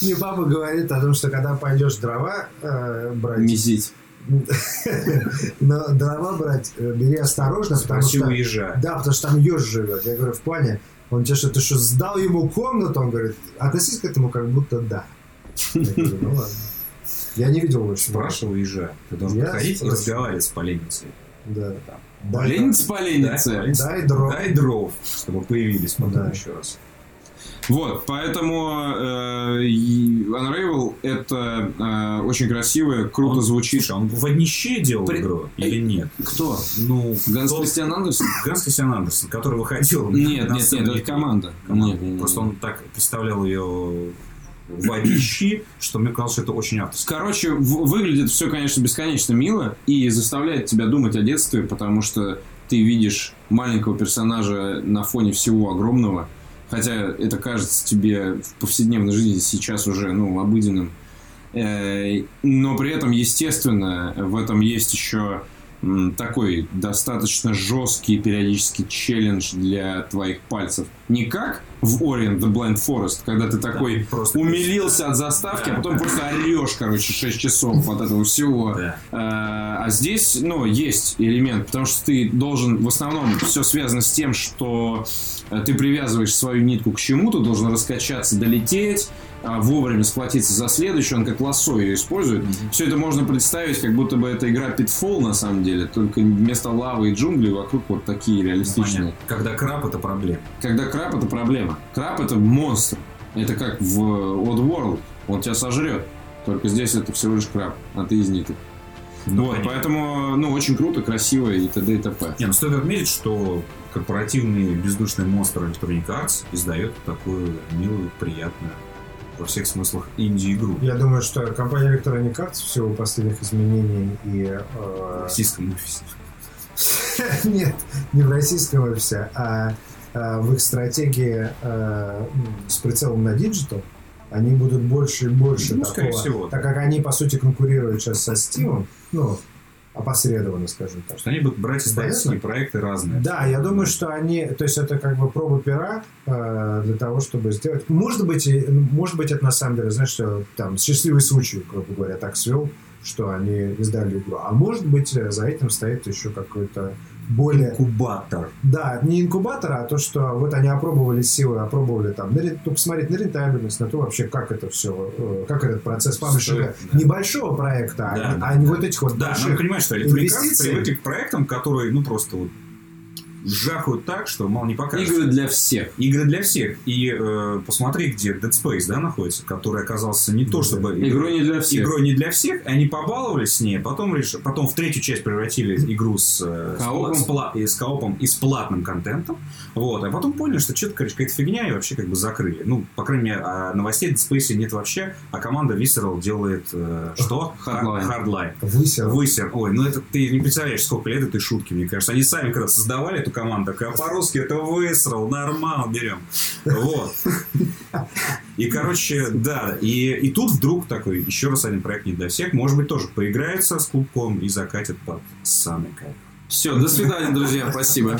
Speaker 3: мне папа говорит о том, что когда пойдешь дрова э, брать...
Speaker 1: Месить. *laughs*
Speaker 3: Но дрова брать э, бери осторожно, потому что...
Speaker 2: ежа.
Speaker 3: Да, потому что там еж живет. Я говорю, в плане, он тебе что, ты что, сдал ему комнату? Он говорит, относись к этому как будто да. Я говорю, ну ладно. Я не видел больше.
Speaker 2: Спрашивай у ежа. Ты должен
Speaker 3: Я
Speaker 2: подходить и разговаривать с поленницей.
Speaker 3: Да. Дай,
Speaker 1: Поленница, поленница.
Speaker 3: дай дров.
Speaker 2: Дай дров, чтобы появились потом
Speaker 3: Да.
Speaker 2: еще раз.
Speaker 1: Вот, поэтому э, Unravel это э, очень красивое, круто
Speaker 2: Он-
Speaker 1: звучит.
Speaker 2: Слушай, он в однище делал
Speaker 1: При-
Speaker 2: игру или нет?
Speaker 1: Кто?
Speaker 2: Ну,
Speaker 1: Ганс
Speaker 2: тот-
Speaker 1: Кристиан Андерсон?
Speaker 2: Ганс Кристиан Андерсон, который выходил.
Speaker 1: Нет, нет, нет, это команда.
Speaker 2: Команда.
Speaker 1: Нет, нет, нет.
Speaker 2: Просто он так представлял ее в однище, что мне казалось, что это очень авторско.
Speaker 1: Короче, выглядит все, конечно, бесконечно мило и заставляет тебя думать о детстве, потому что ты видишь маленького персонажа на фоне всего огромного, хотя это кажется тебе в повседневной жизни сейчас уже ну, обыденным. Э, Но при этом, естественно, в этом есть еще такой достаточно жесткий периодический челлендж для твоих пальцев. Не как в Orient the Blind Forest, когда ты такой
Speaker 2: просто-
Speaker 1: умилился от заставки, а потом просто орешь, короче, 6 часов от этого всего.
Speaker 2: Да.
Speaker 1: А а здесь, ну, есть элемент, потому что ты должен, в основном, все связано с тем, что э, ты привязываешь свою нитку к чему-то, должен раскачаться, долететь, вовремя схватиться за следующую, он как лассо ее использует. Все это можно представить, как будто бы это игра Pitfall на самом деле, только вместо лавы и джунглей вокруг вот такие реалистичные.
Speaker 2: Понятно. Когда краб это проблема.
Speaker 1: Когда краб это проблема. Краб это монстр. Это как в Oddworld. Он тебя сожрет. Только здесь это всего лишь краб, а ты из ниток.
Speaker 2: Ну,
Speaker 1: вот,
Speaker 2: понятно.
Speaker 1: поэтому, ну, очень круто, красиво и т.д. и т.п.
Speaker 2: Не, ну стоит отметить, что корпоративный бездушный монстр Electronic Arts издает такую милую, приятную, во всех смыслах, инди-игру.
Speaker 3: Я думаю, что компания Electronic Arts в силу последних изменений и...
Speaker 2: В
Speaker 3: э,
Speaker 2: российском офисе. *laughs*
Speaker 3: Нет, не в российском офисе, а э, в их стратегии э, с прицелом на digital они будут больше и больше
Speaker 2: Ну, скорее
Speaker 3: такого,
Speaker 2: всего.
Speaker 3: так как они, по сути, конкурируют сейчас со Steam, ну, опосредованно, скажем так.
Speaker 2: Что они будут брать издательские проекты разные.
Speaker 3: Да, я думаю, что они, то есть это как бы проба пера э, для того, чтобы сделать. Может быть, и- может быть, это на самом деле, знаешь, что там счастливый случай, грубо говоря, так свел, что они издали игру. А может быть, э, за этим стоит еще какой-то более
Speaker 2: Инкубатор.
Speaker 3: да, не инкубатор, а то, что вот они опробовали силы, опробовали там, на, ну, посмотреть на рентабельность, на то вообще, как это все, как этот процесс паблишинга
Speaker 2: да.
Speaker 3: небольшого проекта,
Speaker 2: Да,
Speaker 3: а,
Speaker 2: да,
Speaker 3: а не вот этих вот
Speaker 2: Да,
Speaker 3: больших.
Speaker 2: надо понимать, что
Speaker 3: инвестиции.
Speaker 2: привыкли к проектам, которые, ну, просто вот жахают так, что мало не покажется.
Speaker 1: Игры для всех.
Speaker 2: Игры для всех. И э, посмотри, где Dead Space, да, находится, который оказался не то, чтобы...
Speaker 1: Игру не для всех.
Speaker 2: Игрой не для всех, они побаловались с ней, потом, реш... потом в третью часть превратили игру с, э, с,
Speaker 1: Коопом.
Speaker 2: пла- с, пла- и с коопом и с платным контентом, вот, а потом поняли, что что-то, короче, какая-то фигня, и вообще как бы закрыли. Ну, по крайней мере, а новостей Dead Space нет вообще, а команда Visceral делает э, что?
Speaker 1: Hardline.
Speaker 2: Hardline.
Speaker 3: Высер.
Speaker 2: Высер. Ой, ну это ты не представляешь, сколько лет этой шутки, мне кажется. Они сами когда создавали эту команду, так, а по-русски это высрал, нормал, берем. Вот. И, короче, да, и, и тут вдруг такой, еще раз один проект не для всех, может быть, тоже поиграется с клубком и закатит под самый кайф.
Speaker 1: Все, до свидания, друзья, спасибо.